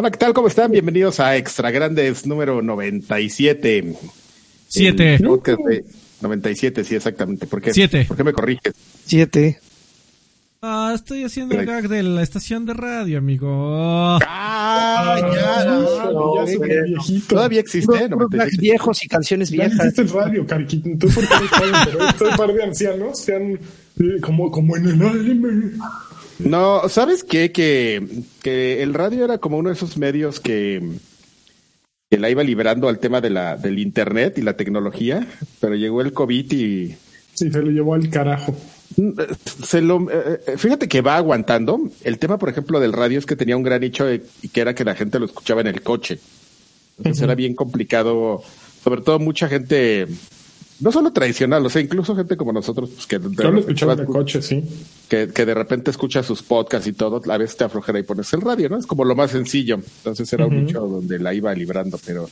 Hola, ¿qué tal? ¿Cómo están? Bienvenidos a Extra Grandes número 97. Siete. El podcast de 97, sí, exactamente. ¿Por qué? Siete. ¿Por qué me corriges? Siete. Ah, estoy haciendo el gag de la estación de radio, amigo. ¡Ah! ya, no, ya güey. viejito. Todavía existe, puros 97. viejos y canciones Ya viejas. existe el radio, Cariquito. Tú porque eres joven, pero este par de ancianos sean eh, como, como en el AM. No, ¿sabes qué? Que, que el radio era como uno de esos medios que, que la iba liberando al tema de la, del internet y la tecnología, pero llegó el COVID y Sí, se lo llevó al carajo. se lo, eh, eh, fíjate que va aguantando. El tema, por ejemplo, del radio es que tenía un gran nicho y que era que la gente lo escuchaba en el coche. Entonces era bien complicado, sobre todo mucha gente, no solo tradicional, o sea, incluso gente como nosotros, pues que de Yo lo repente escuchaba en vas- el coche, sí. que, que de repente escuchas sus podcasts y todo, a veces te aflojera y pones el radio, ¿no? Es como lo más sencillo. Entonces era un nicho donde la iba librando, pero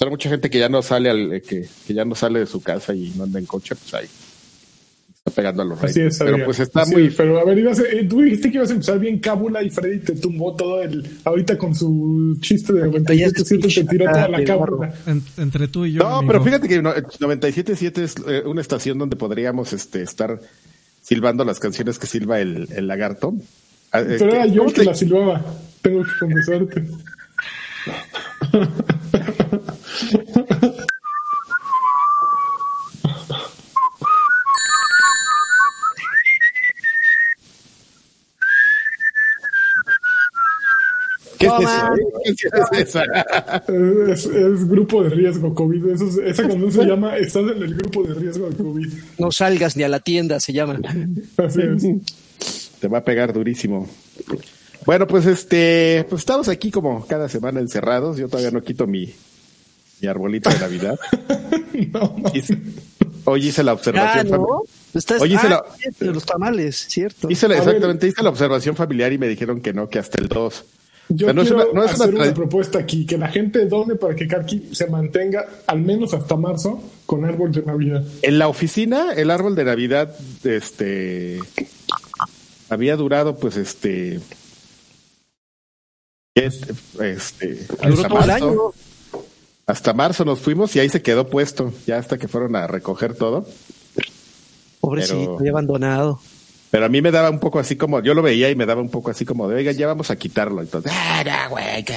era mucha gente que ya no sale al, eh, que, que ya no sale de su casa y no anda en coche, pues ahí está pegando a los Así es, Pero pues está Así muy es, pero a ver, ibas a- eh, tú dijiste que ibas a empezar bien cábula y Freddy te tumbó todo el. Ahorita con su chiste de 97 te tiró toda la cábula. En- entre tú y yo. No, amigo. pero fíjate que no, 97.7 es eh, una estación donde podríamos este, estar silbando las canciones que silba el, el lagarto. Ah, Pero era que- yo ¿cómo que la silbaba. Tengo que confesarte. ¿Qué es eso? ¿Qué es esa? Es, es grupo de riesgo COVID. Eso es- esa canción se llama Estás en el grupo de riesgo de COVID. No salgas ni a la tienda, se llama. Así es. Te va a pegar durísimo. Bueno, pues este, pues estamos aquí como cada semana encerrados. Yo todavía no quito mi, mi arbolito de Navidad. No, no. Hice- hoy hice la Ah, observación. ¿no? fami- Estás, Oye, ah, se la- cierto, los tamales, cierto. Hice la- exactamente, hice la observación familiar y me dijeron que no, que hasta el 2. Yo O sea, no es quiero una- no es una hacer una, propuesta aquí, que la gente done para que Karki se mantenga al menos hasta marzo con árbol de Navidad. En la oficina, el árbol de Navidad, este, había durado, pues, este, es- este, Duró hasta todo el marzo. año. ¿no? Hasta marzo nos fuimos y ahí se quedó puesto, ya hasta que fueron a recoger todo. Pobrecito, Pero- abandonado. Pero a mí me daba un poco así como, yo lo veía y me daba un poco así como de, oiga, ya vamos a quitarlo. Entonces, ah, no, güey, que-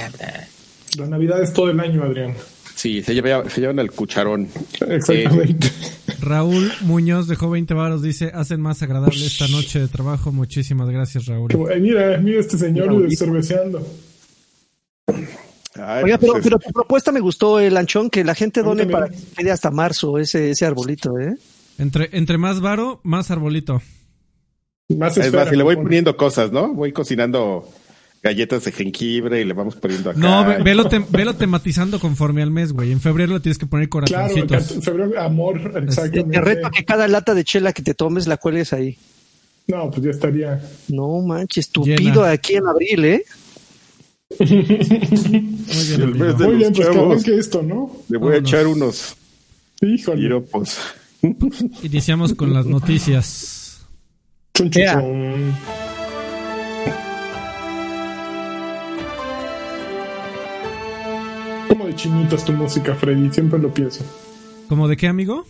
La Navidad es todo el año, Adrián. sí, se, lleva- se llevan el cucharón. Exactamente. Raúl Muñoz dejó 20 varos. Dice: Hacen más agradable esta noche de trabajo. Muchísimas gracias, Raúl. Como, eh, mira, mira este señor cerveceando. Ay, Oiga, pues, pero, es- pero tu propuesta me gustó, el lanchón, que la gente done para que quede hasta marzo ese, ese arbolito, ¿eh? Entre, entre más varo, más arbolito. Más es más, y le voy poniendo cosas, ¿no? Voy cocinando galletas de jengibre y le vamos poniendo acá. No, ve- velo, tem- velo tematizando conforme al mes, güey. En febrero le tienes que poner Claro, corazoncitos. en febrero, amor, Te, exactamente. te reto a que cada lata de chela que te tomes la cuelgues ahí. No, pues ya estaría. No manches, tupido aquí en abril, ¿eh? Muy bien, Muy bien, pues que chavos. arranque esto, ¿no? Le voy a echar unos Híjole. piropos. Iniciamos con las noticias. Chun, chun. Como de chinitos tu música, Freddy, siempre lo pienso. ¿Cómo de qué, amigo?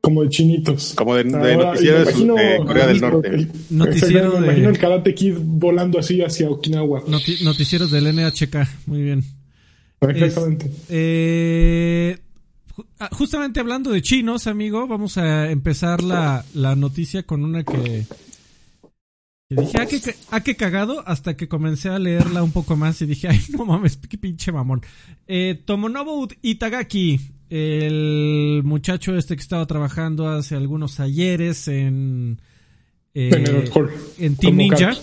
Como de chinitos. Como de- de noticiero me de su- de Corea del el- Norte. el- Noticiero me de- imagino el Karate Kid volando así hacia Okinawa. Noti- noticieros del NHK. Muy bien. Exactamente. Es- eh, justamente hablando de chinos, amigo, vamos a empezar la, la noticia con una que, que dije, ah, qué, ca- ah, qué cagado, hasta que comencé a leerla un poco más y dije, ay, no mames, qué pinche mamón. Eh, Tomonobu Itagaki, el muchacho este que estaba trabajando hace algunos ayeres en, eh, En el alcohol. en Team Como Ninja,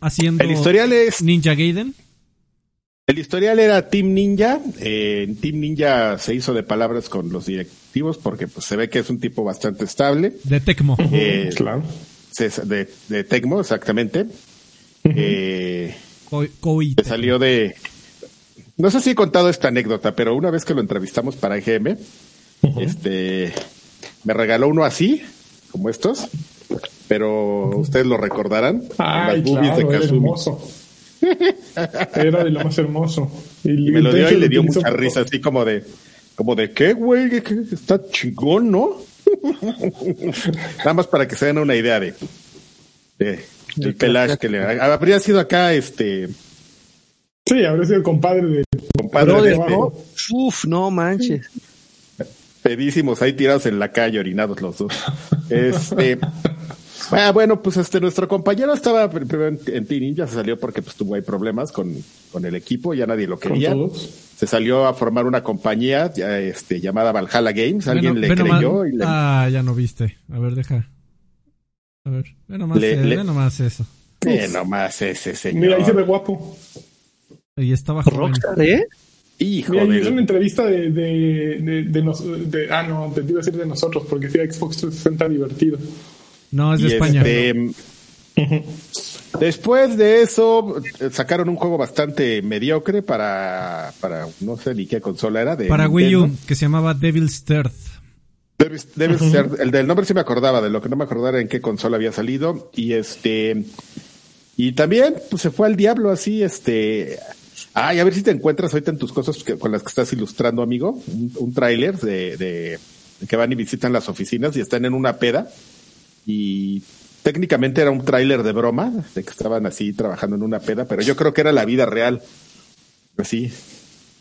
haciendo El historial es Ninja Gaiden. El historial era Team Ninja. Eh, en Team Ninja se hizo de palabras con los directivos porque pues, se ve que es un tipo bastante estable. De Tecmo. Eh, Claro. se- de, de Tecmo, exactamente. Eh, que salió de... No sé si he contado esta anécdota, pero una vez que lo entrevistamos para EGM, este, me regaló uno así, como estos, pero ustedes lo recordarán. Ay, las boobies claro, de Kazumi. hermoso. Era de lo más hermoso. Y me lo dio y le dio mucha risa, así como de, como de, ¿qué, güey? Está chingón, ¿no? Nada más para que se den una idea de, de el pelaje que le habría sido acá, este. Sí, habría sido compadre de. Compadre de. Este, uf, no manches. Pedísimos ahí tirados en la calle, orinados los dos. Este. Ah, bueno, pues este nuestro compañero estaba primero en, en ya se salió porque pues tuvo ahí problemas con, con el equipo, ya nadie lo quería. Se salió a formar una compañía ya, este, llamada Valhalla Games, alguien le creyó y le... Ah, ya no viste. A ver, deja. A ver, ve nomás, Le- eh, le- ve nomás eso. Nomás ese señor. Mira, ahí se ve guapo. Y estaba. Rockstar, ¿eh? Hijo Mira, de... una entrevista de, de, de, de nos- de- Ah, no, te iba a decir de nosotros, porque sí, Xbox 360 divertido. No, es de Y España. este, después de eso, sacaron un juego bastante mediocre para, para no sé ni qué consola era. De Para Wii U, que se llamaba Devil's Third. Debe, debe ser, el del nombre sí me acordaba, de lo que no me acordaba era en qué consola había salido. Y este, y también, pues se fue al diablo así, este. Ay, a ver si te encuentras ahorita en tus cosas que- con las que estás ilustrando, amigo. Un, un tráiler de, de, de que van y visitan las oficinas y están en una peda. Y técnicamente era un tráiler de broma, de que estaban así trabajando en una peda, pero yo creo que era la vida real. Así,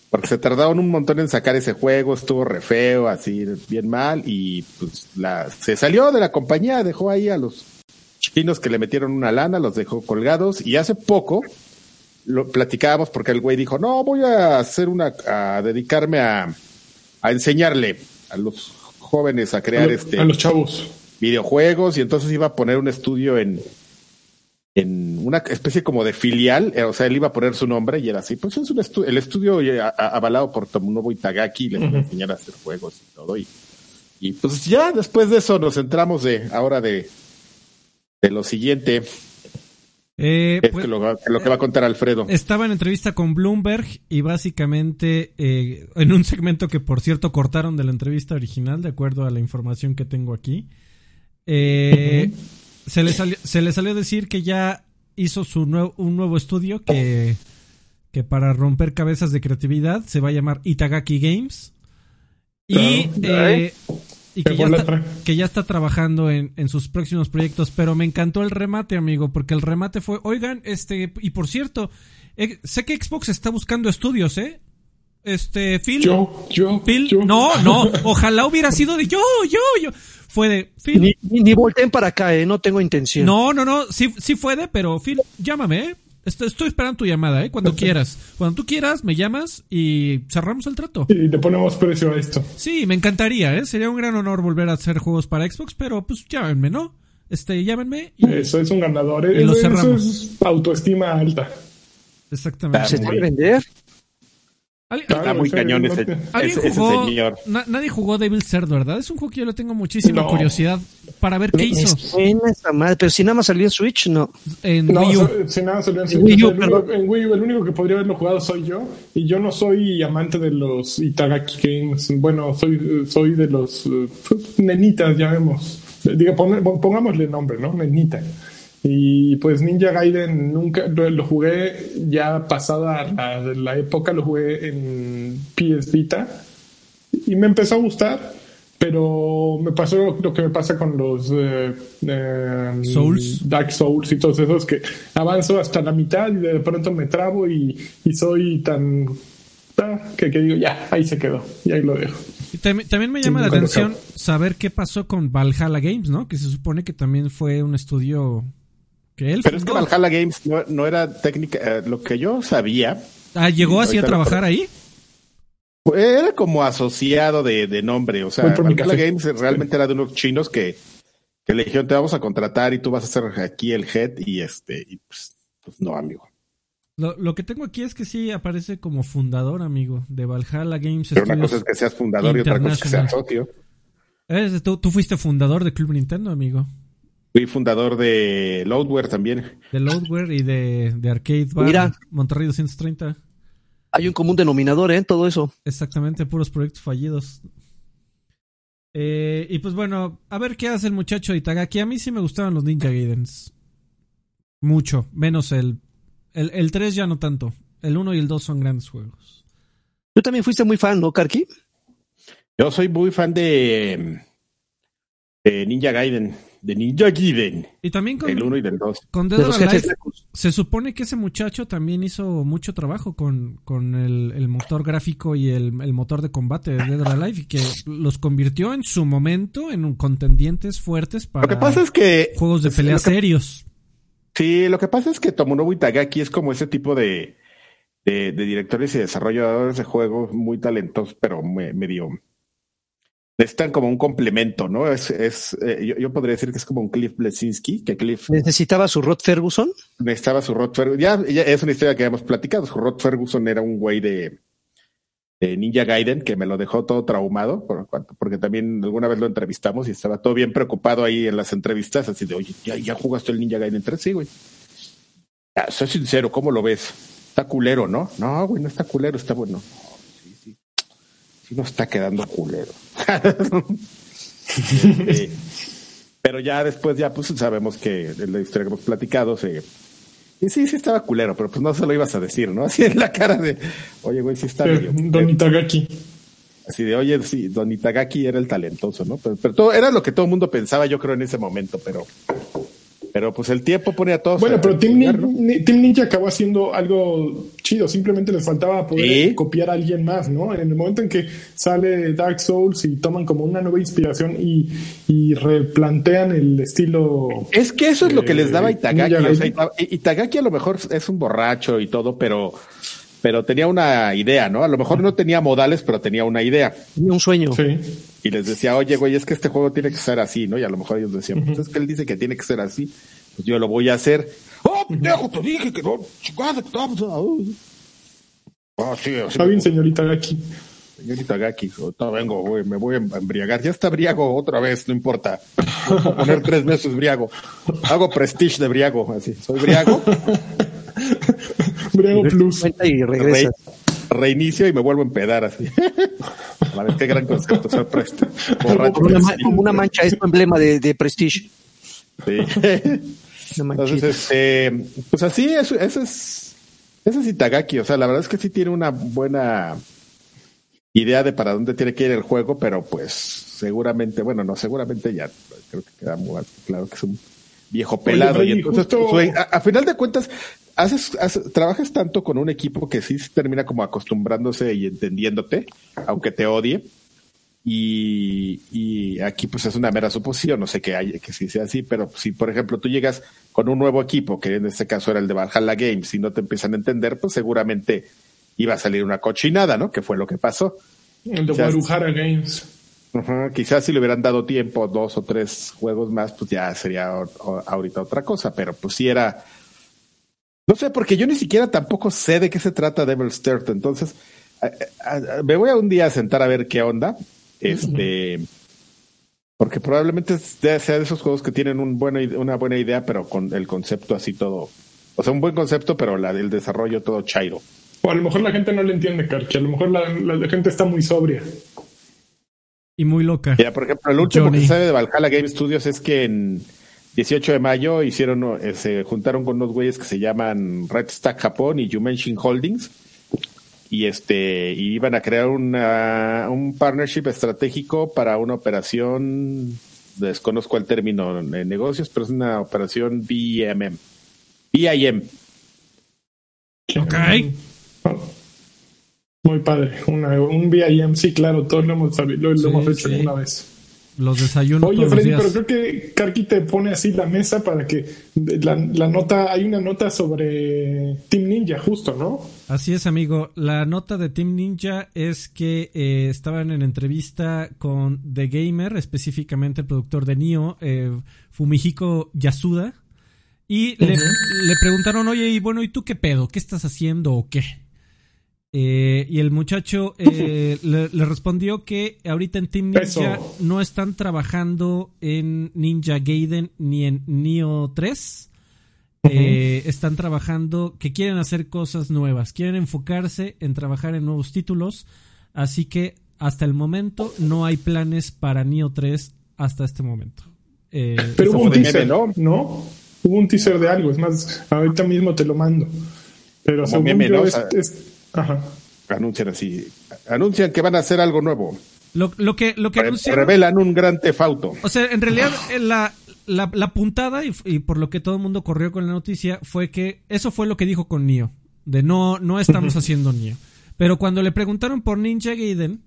porque se tardaron un montón en sacar ese juego, estuvo re feo, así bien mal, y pues la, se salió de la compañía, dejó ahí a los chinos que le metieron una lana, los dejó colgados, y hace poco lo platicábamos porque el güey dijo, no, voy a hacer una, a dedicarme a, a enseñarle a los jóvenes a crear a, este a los chavos. Videojuegos y entonces iba a poner un estudio en en una especie como de filial, eh, o sea, él iba a poner su nombre y era así, pues es un estu- el estudio eh, avalado por Tomonobu Itagaki, les iba a enseñar a hacer juegos y todo y, y pues ya después de eso nos centramos de ahora de de lo siguiente, Eh, es pues, que lo, lo que va a contar Alfredo. Estaba en entrevista con Bloomberg y básicamente eh, en un segmento que por cierto cortaron de la entrevista original, de acuerdo a la información que tengo aquí, eh, se, le salió, se le salió decir que ya hizo su nuevo, un nuevo estudio que, que para romper cabezas de creatividad se va a llamar Itagaki Games. Y, eh, y que, ya está, que ya está trabajando en, en sus próximos proyectos, pero me encantó el remate, amigo, porque el remate fue, oigan, este, y por cierto, eh, sé que Xbox está buscando estudios, ¿eh? Este, Phil, Yo, yo, Phil, yo. no, no, ojalá hubiera sido de yo, yo, yo. Fue de, Phil, Ni, ni, ni volteen para acá, ¿eh? No tengo intención. no, no, no, sí, sí fue de, pero Phil, llámame, ¿eh? Estoy, estoy esperando tu llamada, ¿eh? Cuando quieras. Cuando tú quieras, me llamas y cerramos el trato. Y le ponemos precio a esto. Sí, me encantaría, ¿eh? Sería un gran honor volver a hacer juegos para Xbox, pero pues llámenme, ¿no? Este, llámenme y... Eso es un ganador. Y lo Eso, es autoestima alta. Exactamente. ¿Se puede vender? ¿Alguien, Está muy cañón ese, señor. Na- nadie jugó Devil Third, ¿verdad? Es un juego que yo le tengo muchísima No. curiosidad para ver qué Me hizo madre, pero si nada más salió en Switch, no. en No, Wii U. o sea, si nada salió en Switch, Wii U, el en Wii U, el único que podría haberlo jugado soy yo. Y yo no soy amante de los Itagaki Games. Bueno, soy, soy de los eh, pues, nenitas, llamemos. Diga, pon- pongámosle nombre, ¿no? Nenita. Y pues Ninja Gaiden nunca lo, jugué ya pasada la, la época, lo jugué en PS Vita y me empezó a gustar, pero me pasó lo, lo que me pasa con los eh, eh, Souls. Dark Souls y todos esos que avanzo hasta la mitad y de pronto me trabo y, y soy tan ah, que, que digo ya ahí se quedó y ahí lo dejo. Y también, también me llama Sí, la atención saber qué pasó con Valhalla Games, ¿no? Que se supone que también fue un estudio que él Pero es que. Valhalla Games no, no era técnica, eh, lo que yo sabía, Ah, ¿llegó así a lo- trabajar ahí? Era como asociado de, de nombre, o sea, Valhalla. Games realmente era de unos chinos que, que le dijeron te vamos a contratar y tú vas a ser aquí el head y este, y pues, pues no, amigo. Lo, lo que tengo aquí es que sí aparece como fundador, amigo, de Valhalla Games Pero una Studios. cosa es que seas fundador y otra cosa es que seas socio. Tú, tú fuiste fundador de Club Nintendo, amigo. Fui fundador de Loadware también. De Loadware y de, de Arcade Bar. Mira. Monterrey 230. Hay un común denominador, ¿eh? Todo eso. Exactamente, puros proyectos fallidos. Eh, y pues bueno, a ver qué hace el muchacho de Itagaki. A mí sí me gustaban los Ninja Gaidens. Mucho, menos el, El, el 3 ya no tanto. El 1 y el 2 son grandes juegos. Tú también fuiste muy fan, ¿no, Karki? Yo soy muy fan de, de Ninja Gaiden. De Ninja Gaiden. Y también con, El 1 y del 2. con Dead De or Alive, se supone que ese muchacho también hizo mucho trabajo con, con el, el motor gráfico y el, el motor de combate de Dead or Alive y que los convirtió en su momento en un contendientes fuertes para Lo que pasa es que juegos de pelea que- serios. Sí, lo que pasa es que Tomonobu Itagaki es como ese tipo de, de, de directores y desarrolladores de juegos muy talentosos, pero me- medio necesitan como un complemento, ¿no? Es, es eh, yo, yo podría decir que es como un Cliff Blesinski, que Cliff Necesitaba su Rod Ferguson. necesitaba su Rod Ferguson. Ya, ya es una historia que hemos platicado. Su Rod Ferguson era un güey de, de Ninja Gaiden que me lo dejó todo traumado, por cuanto- porque también alguna vez lo entrevistamos y estaba todo bien preocupado ahí en las entrevistas, así de, oye, ¿ya, ya jugaste el Ninja Gaiden 3? Sí, güey. Ah, soy sincero, ¿cómo lo ves? Está culero, ¿no? No, güey, no está culero, está bueno. Nos está quedando culero. Este, pero ya después, ya pues sabemos que en la historia que hemos platicado, se, y sí, sí estaba culero, pero pues no se lo ibas a decir, ¿no? Así en la cara de, oye, güey, sí está Eh, medio Don. Itagaki. Así de, oye, sí, Don Itagaki era el talentoso, ¿no? Pero, pero todo, era lo que todo el mundo pensaba, yo creo, en ese momento, pero, pero pues el tiempo pone a todos. Bueno, a- pero Team, Nin- Ninja acabó haciendo algo chido. Simplemente les faltaba poder Sí. copiar a alguien más, ¿no? En el momento en que sale Dark Souls y toman como una nueva inspiración y, y replantean el estilo. Es que eso es lo que les daba Itagaki. O sea, Itagaki a lo mejor es un borracho y todo, pero, pero tenía una idea, ¿no? A lo mejor no tenía modales, pero tenía una idea. Tenía un sueño. Sí. Y les decía, oye, güey, es que este juego tiene que ser así, ¿no? Y a lo mejor ellos decían, pues es que él dice que tiene que ser así, pues yo lo voy a hacer. ¡Oh, pendejo, te dije que no! ¡Chingada, que estamos Ah, sí, así Está bien, señor Itagaki. Señorita Gaki, ahorita vengo, güey, me voy a embriagar. Ya está briago otra vez, no importa. Voy a poner tres meses briago. Hago prestige de briago, así. Soy briago, Briago Plus. Y re- regresa. Reinicio y me vuelvo a empedar así. A ver, qué gran concepto, ser preste. Borracho. Como una, ma- como una mancha, es tu emblema de, de Prestige. Sí. Una Entonces, este, pues así, eso, eso es, ese es Itagaki. O sea, la verdad es que sí tiene una buena idea de para dónde tiene que ir el juego, pero pues seguramente, bueno, no, seguramente ya creo que queda muy claro que es un viejo pelado. Oye, y entonces, justo- pues, a, a final de cuentas, haces, haces- trabajas tanto con un equipo que sí se termina como acostumbrándose y entendiéndote, aunque te odie. Y, y aquí pues es una mera suposición, no sé que hay, que sí sea así, pero si por ejemplo tú llegas con un nuevo equipo, que en este caso era el de Valhalla Games, y no te empiezan a entender, pues seguramente iba a salir una cochinada, ¿no? Que fue lo que pasó. El de Waruhara Games. Quizás si le hubieran dado tiempo, dos o tres juegos más, pues ya sería ahorita otra cosa, pero pues sí era... No sé, porque yo ni siquiera tampoco sé de qué se trata Devil's Third, entonces a- a- a- me voy a un día a sentar a ver qué onda, este... Porque probablemente sea de esos juegos que tienen un buena ide- una buena idea, pero con el concepto así todo... O sea, un buen concepto, pero la, el desarrollo todo chairo. O a lo mejor la gente no le entiende, Karki. A lo mejor la, la gente está muy sobria. Y muy loca. Ya, por ejemplo, el último Johnny. que sale de Valhalla Game Studios es que en 18 de mayo hicieron, eh, se juntaron con unos güeyes que se llaman Red Stack Japón y Yumenshin Holdings y este y iban a crear una, un partnership estratégico para una operación, desconozco el término de negocios, pero es una operación BIM. BIM. Ok. Muy padre. Una- un BIM, sí, claro, todos lo hemos, lo, lo Sí, hemos hecho sí. alguna vez. Los desayuno Oye, todos Freddy, los días. pero creo que Karki te pone así la mesa para que la, la nota, hay una nota sobre Team Ninja, justo, ¿no? Así es, amigo. La nota de Team Ninja es que eh, estaban en entrevista con The Gamer, específicamente el productor de Nioh, eh, Fumihiko Yasuda, y le, le preguntaron, oye, y bueno, ¿y tú qué pedo? ¿Qué estás haciendo o qué? Eh, y el muchacho eh, le, le respondió que ahorita en Team Ninja Eso. no están trabajando en Ninja Gaiden ni en Nioh 3. Eh, están trabajando, que quieren hacer cosas nuevas, quieren enfocarse en trabajar en nuevos títulos, así que hasta el momento no hay planes para Nioh 3 hasta este momento. Eh, Pero hubo un teaser, ¿no? ¿no? Hubo un teaser de algo, es más, ahorita mismo te lo mando. Pero Como según meme, yo ¿no? O es- sea- es- ajá. Anuncian así. Anuncian que van a hacer algo nuevo. Lo, lo que, lo que Re- anunciaron. revelan un gran tefauto. O sea, en realidad eh, la, la, la puntada y, y por lo que todo el mundo corrió con la noticia fue que eso fue lo que dijo con Nio. De no, no estamos haciendo Nio. Pero cuando le preguntaron por Ninja Gaiden,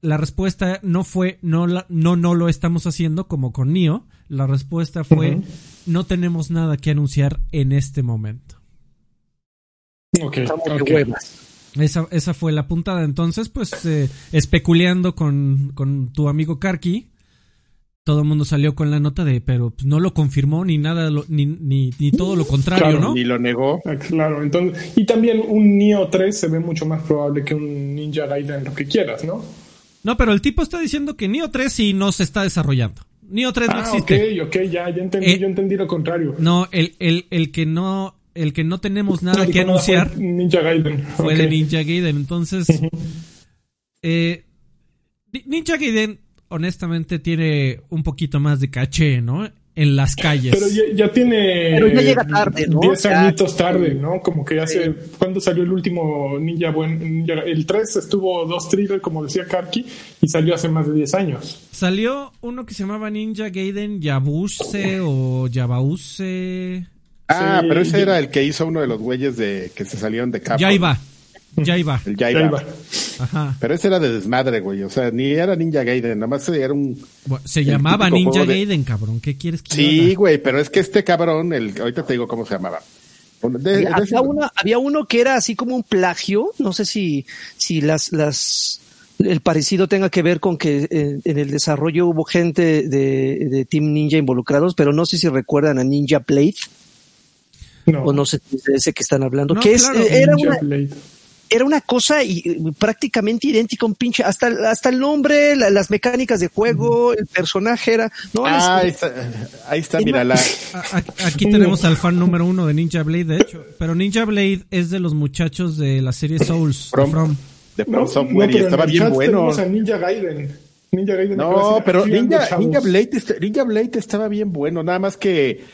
la respuesta no fue no, la- no, no lo estamos haciendo como con Nio. La respuesta fue no tenemos nada que anunciar en este momento. Ok, Estamos de ok. huevas. Esa, esa fue la puntada. Entonces, pues, eh, especuleando con, con tu amigo Karki, todo el mundo salió con la nota de, pero pues, no lo confirmó ni nada, lo- ni, ni, ni todo lo contrario, Claro, ¿no? Ni lo negó. Ah, Claro, entonces, y también un Neo 3 se ve mucho más probable que un Ninja Gaiden, lo que quieras, ¿no? No, pero el tipo está diciendo que Neo 3 sí no se está desarrollando. Neo 3 no Ah, existe. ok, ok, ya, ya entendí, Eh, yo entendí lo contrario. No, el, el, el que no, el que no tenemos nada No, que nada, fue anunciar Ninja Gaiden. fue ok. de Ninja Gaiden. Entonces, eh, Ni- Ninja Gaiden, honestamente, tiene un poquito más de caché, ¿no? En las calles. Pero ya, ya tiene. Pero ya llega tarde, ¿no? 10 Ya- añitos tarde, ¿no? Como que hace. ¿Cuándo salió el último Ninja Buen? Ninja- el 3 estuvo dos thriller, como decía Karki, y salió hace más de 10 años. Salió uno que se llamaba Ninja Gaiden Yabuse o Yabause. Ah, Sí, pero ese era el que hizo uno de los güeyes de que se salieron de Capcom. Ya iba. Ya iba. El Ya iba. Ajá. Pero ese era de desmadre, güey. O sea, ni era Ninja Gaiden, nada más era un. Se llamaba Ninja de- Gaiden, cabrón. ¿Qué quieres que Sí, haga? güey, pero es que este cabrón, el ahorita te digo cómo se llamaba. De- de había, uno, había uno que era así como un plagio. No sé si, si las, las, el parecido tenga que ver con que eh, en el desarrollo hubo gente de, de Team Ninja involucrados, pero no sé si recuerdan a Ninja Blade No. o no sé si es de ese que están hablando. No, que es, claro. eh, era Ninja una, Blade. era una cosa y, prácticamente idéntica, un pinche, hasta, hasta el nombre, la- las mecánicas de juego, el personaje era, no, Ah, ahí es- está, ahí está, mira, la, Aquí tenemos al fan número uno de Ninja Blade, de hecho. Pero Ninja Blade es de los muchachos de la serie Souls. de From. From. de From No, Software no, y estaba bien bueno. a Ninja Gaiden. Ninja No, pero "Aquí ando, Ninja, chavos". Ninja Blade, est- Ninja Blade estaba bien bueno, nada más que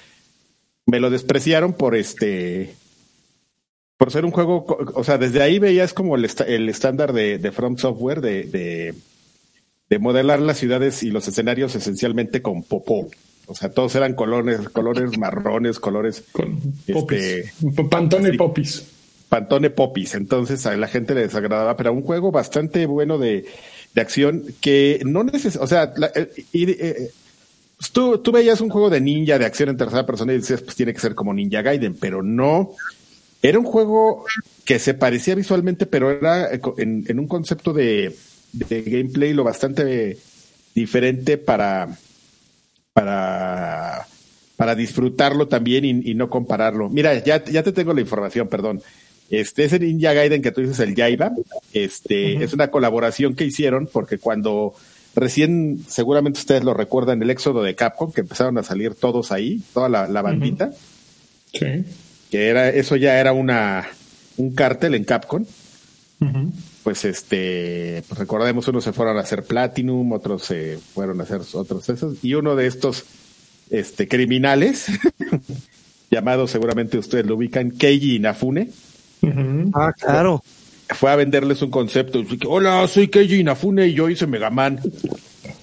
me lo despreciaron por este por ser un juego, o sea, desde ahí veías como el, estándar de, de From Software de, de, de modelar las ciudades y los escenarios esencialmente con popó. O sea, todos eran colores, colores marrones, colores Con Este- popis. Pantone sí. popis. Pantone Popis. Entonces a la gente le desagradaba, pero un juego bastante bueno de, de acción que no necesita, o sea, la- eh, y, eh, pues, tú, tú veías un juego de ninja de acción en tercera persona y decías, pues tiene que ser como Ninja Gaiden, pero no. Era un juego que se parecía visualmente, pero era eh, en, en un concepto de, de gameplay lo bastante diferente para, para, para disfrutarlo también y, y no compararlo. Mira, ya, ya te tengo la información, perdón. Este, ese Ninja Gaiden que tú dices, el Yaiba, este, es una colaboración que hicieron porque cuando recién, seguramente ustedes lo recuerdan, el éxodo de Capcom, que empezaron a salir todos ahí, toda la, la bandita, Sí. que era, eso ya era una, un cártel en Capcom, pues este, pues recordemos, unos se fueron a hacer Platinum, otros se fueron a hacer otros esos, y uno de estos este, criminales, llamado seguramente ustedes lo ubican, Keiji Inafune, Ujú. ah, claro. Fue a venderles un concepto. Hola, soy Keiji Inafune y yo hice Mega Man.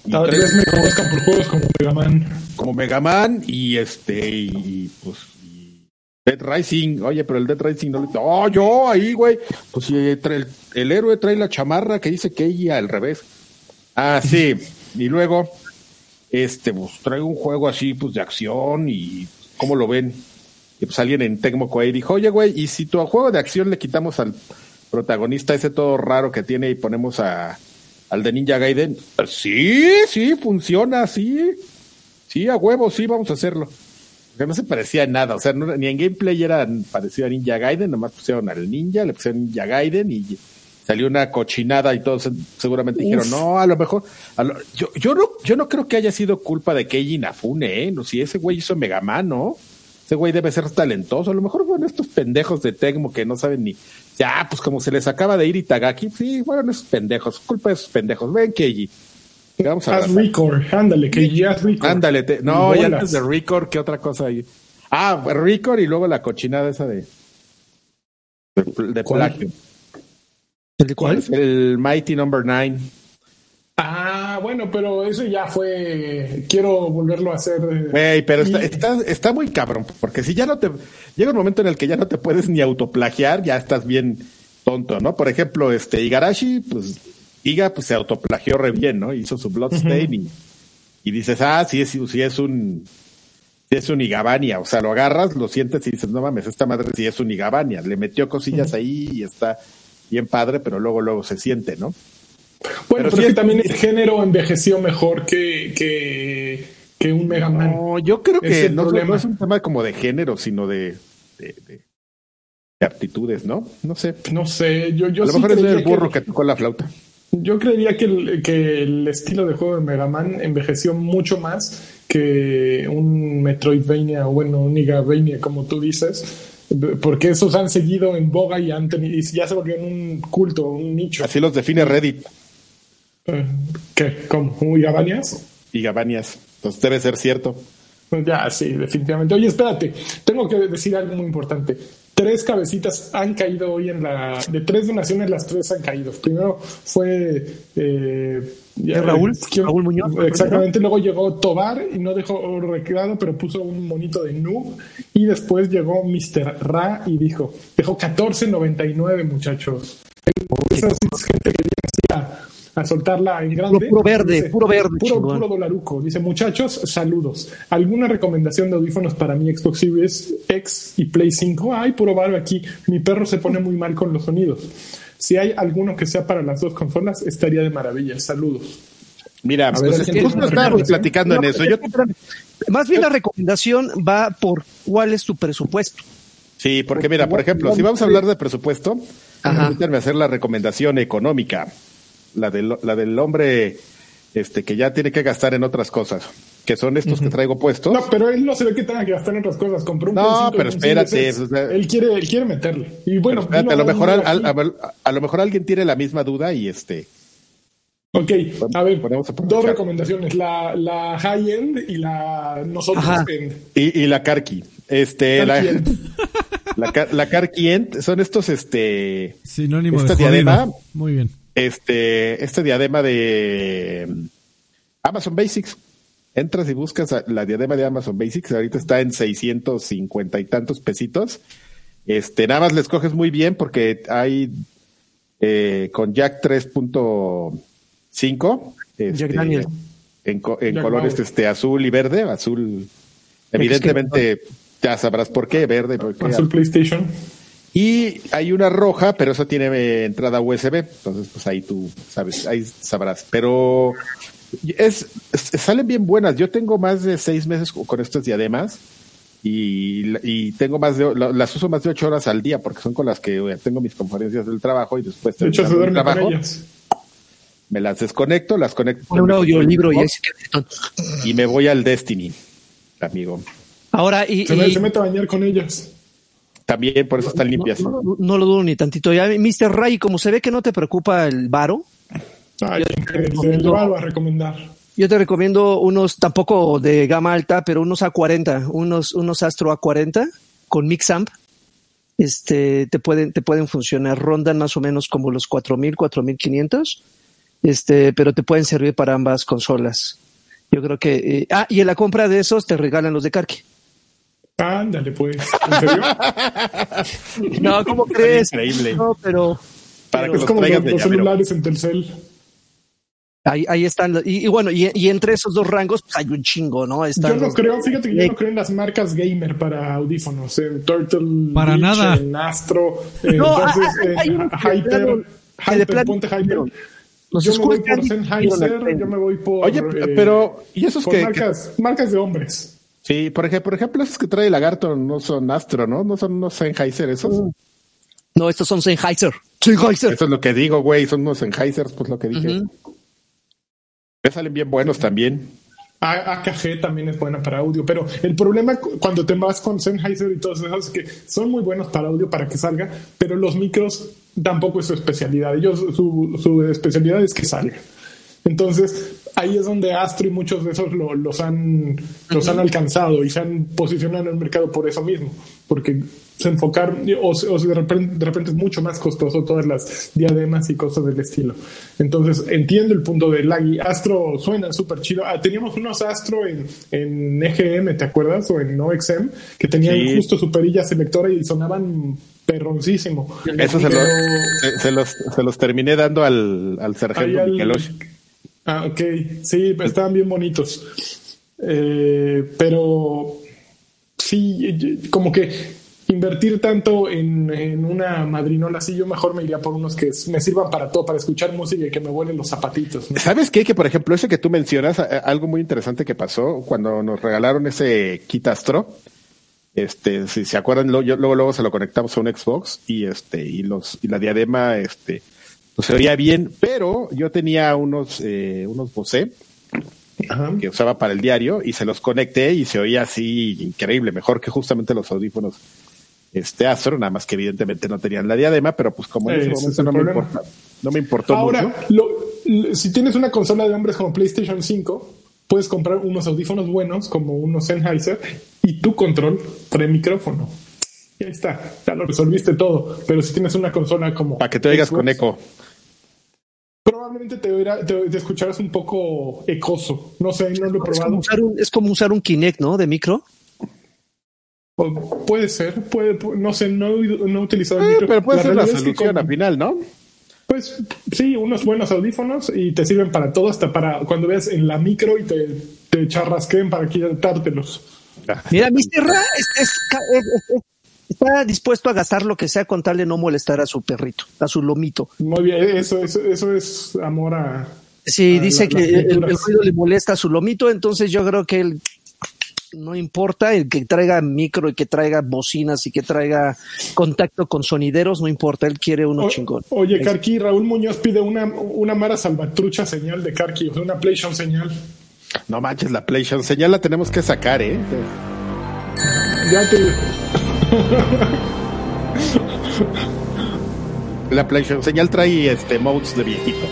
Y Tal vez me conozcan por juegos como Mega Man. como Mega Man y este, y, pues, y Dead Rising. Oye, pero el Dead Rising no le. Oh, yo ahí, güey. Pues si trae el, el héroe trae la chamarra que dice Keiji al revés. Ah, sí. Y luego, este, pues traigo un juego así, pues de acción y ¿cómo lo ven? Y pues alguien en Tecmo Koei dijo, oye, güey, ¿y si tu juego de acción le quitamos al protagonista ese todo raro que tiene y ponemos a al de Ninja Gaiden? Pues, sí, sí, funciona, sí. Sí, a huevo, sí, vamos a hacerlo. Que no se parecía en nada, o sea, no- ni en gameplay era parecido a Ninja Gaiden, nomás pusieron al ninja, le pusieron Ninja Gaiden y salió una cochinada y todos seguramente dijeron, no, a lo mejor, a lo- yo, yo no, yo no creo que haya sido culpa de Keiji Inafune, ¿eh? No, si ese güey hizo Mega Man, ¿no? Ese güey debe ser talentoso, a lo mejor fueron estos pendejos de Tecmo que no saben ni, ya, pues como se les acaba de ir Itagaki, sí, fueron esos pendejos, culpa de esos pendejos, ven Keiji, vamos a Haz. Record, ándale, ya haz Record. Ándale, te- no, y antes de Record, ¿qué otra cosa hay? Ah, Record y luego la cochinada esa de. de, de plagio. ¿El cuál? El Mighty Number Nine. Ah, bueno, pero eso ya fue. Quiero volverlo a hacer. eh, Güey, pero está, y- está, está muy cabrón, porque si ya no te... Llega un momento en el que ya no te puedes ni autoplagiar, ya estás bien tonto, ¿no? Por ejemplo, este Igarashi, pues Iga pues se autoplagió re bien, ¿no? Hizo su Bloodstain y, y dices, ah, sí es, sí es un... Sí es un Igabania, o sea, lo agarras, lo sientes y dices, no mames, esta madre sí es un Igabania. Le metió cosillas ahí y está bien padre, pero luego, luego se siente, ¿no? Bueno, pero pero, sí es que es- también el género envejeció mejor que, que, que un Mega Man. No, yo creo que no, problema. es un tema como de género, sino de, de, de- de aptitudes, ¿no? No sé. No sé, yo, yo a lo sí mejor es el burro que, que tocó la flauta. Yo creería que el, que el estilo de juego de Mega Man envejeció mucho más que un Metroidvania o bueno, un Igavania, como tú dices, porque esos han seguido en boga y, han tenido, y ya se volvió en un culto, un nicho. Así los define Reddit ¿Qué? ¿Cómo? ¿Un Igavanias? y Gabanias. Entonces debe ser cierto. Pues Ya, sí, definitivamente. Oye, espérate, tengo que decir algo muy importante. Tres cabecitas han caído hoy en la... De tres donaciones, las tres han caído. Primero fue... Eh, ¿Es Raúl? ¿quién? Raúl Muñoz. Exactamente. Luego llegó Tobar y no dejó recreado, pero puso un monito de Noob. Y después llegó Mr. Ra y dijo, dejó 14.99, muchachos. Esa es gente que viene así a, a soltarla en grande. Puro- puro verde, puro verde, Puro, chingón. puro dolaruco. Dice, muchachos, saludos. ¿Alguna recomendación de audífonos para mi Xbox Series X y Play 5? Ay, puro barba aquí. Mi perro se pone muy mal con los sonidos. Si hay alguno que sea para las dos consolas, estaría de maravilla. Saludos. Mira, ver, pues ¿alguien es que tiene justo estábamos platicando en eso. Yo. Más bien la recomendación va por cuál es tu presupuesto. sí, porque mira, por ejemplo, si vamos a hablar de presupuesto, permítanme hacer la recomendación económica, la del, la del hombre este que ya tiene que gastar en otras cosas, que son estos que traigo puestos. No, pero él no se ve que tenga que gastar en otras cosas. Compró un No, Play 5 y pero espérate, o sea- él, quiere, él quiere meterle. Y bueno, espérate, a lo mejor al- al- a, a lo mejor alguien tiene la misma duda y este Ok, a ver, Podemos aprovechar. dos recomendaciones, la, la high end y la nosotros Ajá. end. y, y la Karki. Este, la, la, Car- la Karki End son estos, este, Sinónimo Esta de diadema- Muy bien. Este, este diadema de Amazon Basics. Entras y buscas la diadema de Amazon Basics. Ahorita está en 650 y tantos pesitos. Este, nada más le escoges muy bien porque hay eh, con Jack 3.5. este, Jack Daniel. En, co- en Jack colores Bauer. este, azul y verde. Azul, evidentemente, ya sabrás por qué, verde. Porque Azul PlayStation. Y hay una roja, pero esa tiene eh, entrada USB. Entonces, pues ahí tú sabes, ahí sabrás. Pero es, es- salen bien buenas. Yo tengo más de seis meses con estas diademas y, y tengo más de, la- las uso más de ocho horas al día porque son con las que eh, tengo mis conferencias del trabajo y después De hecho, se con trabajo, ellas. me las desconecto, las conecto un con mi audiolibro y me voy al Destiny, amigo. Ahora, y, Se, me- y- se mete a bañar con ellas. También por eso están limpias. no, no- no lo dudo ni tantito. Ya, Mr. Ray, como se ve que no te preocupa el varo, Ay, Yo te recomiendo- el Val va a recomendar. yo te recomiendo unos, tampoco de gama alta, pero unos A40, unos, unos Astro A40 con Mix Amp. Este, te pueden, te pueden funcionar, rondan más o menos como los 4000, 4500, este, pero te pueden servir para ambas consolas. Yo creo que, eh, ah, y en la compra de esos te regalan los de Karki. Ándale, pues. ¿En serio? No, ¿cómo crees? increíble. No, pero Para pero que es los como traigas los, de los celulares en Telcel. ahí, ahí están. Y, y bueno, y, y entre esos dos rangos, pues hay un chingo, ¿no? Están Yo no los- creo, fíjate que yo Eh, no creo en las marcas gamer para audífonos, en Turtle, Para Beach, nada. en Astro, eh, No, entonces hay- hay en que de Hyper, que de Hyper, ponte Hyper. Nos yo me voy por Sennheiser, yo me voy por. Oye, eh, pero, ¿y esos que, que- marcas, marcas de hombres. Sí, por ejemplo, por ejemplo, esos que trae Lagarto no son Astro, ¿no? No son unos Sennheiser esos. No, estos son Sennheiser. Sennheiser. Eso es lo que digo, güey, son unos Sennheiser, pues lo que dije. Me salen bien buenos también. A- AKG también es buena para audio, pero el problema cu- cuando te vas con Sennheiser y todos esos es que son muy buenos para audio para que salga, pero los micros tampoco es su especialidad. Ellos, su, su especialidad es que salga. Entonces, ahí es donde Astro y muchos de esos lo- los, han, los han alcanzado y se han posicionado en el mercado por eso mismo, porque enfocar, o, o de, repente, de, repente, es mucho más costoso todas las diademas y cosas del estilo. Entonces, entiendo el punto del Lagui. Astro suena súper chido. Ah, teníamos unos Astro en, en EGM, ¿te acuerdas? O en OXM, que tenían justo su perilla selectora y sonaban perroncísimo. Eso se, se, los, se, los, terminé dando al, al sargento Ah, ok. Sí, estaban bien bonitos. Eh, pero sí, como que invertir tanto en, en, una madrinola así, yo mejor me iría por unos que me sirvan para todo, para escuchar música y que me vuelen los zapatitos. ¿Sabes qué? Que por ejemplo, ese que tú mencionas, algo muy interesante que pasó cuando nos regalaron ese kit Astro. Este, si se acuerdan, luego, luego, se lo conectamos a un Xbox y este, y los, y la diadema, este, pues se oía bien, pero yo tenía unos, eh, unos Bose que usaba para el diario y se los conecté y se oía así increíble, mejor que justamente los audífonos este Astro, nada más que evidentemente no tenían la diadema, pero pues como en ese momento no me, importa, no me importó Ahora, si tienes una consola de hombres como PlayStation 5, puedes comprar unos audífonos buenos como unos Sennheiser y tu control pre micrófono. Y ahí está, ya lo resolviste todo. Pero si tienes una consola como. Para que te oigas con eco. Probablemente te, te, escucharás un poco ecoso. No sé, no lo he probado. Es como usar un, Kinect, ¿no? De micro. puede ser, puede, no sé, no, no he utilizado el eh, micro. Pero puede ser la solución al final, ¿no? Pues sí, unos buenos audífonos y te sirven para todo, hasta para cuando veas en la micro y te, te charrasqueen para quitártelos. Mira, Mr. Ra está dispuesto a gastar lo que sea con tal de no molestar a su perrito, a su lomito. Muy bien, eso, eso, eso es amor a. Sí, dice que el, ruido le molesta a su lomito, entonces yo creo que él no importa el que traiga micro y que traiga bocinas y que traiga contacto con sonideros, no importa, él quiere uno chingón. Oye, Carqui, Raúl Muñoz pide una, una Mara Salvatrucha señal de Carqui, o sea, una PlayStation señal. No manches, la PlayStation señal la tenemos que sacar, ¿eh? Ya te. la PlayStation señal trae este modes de viejito.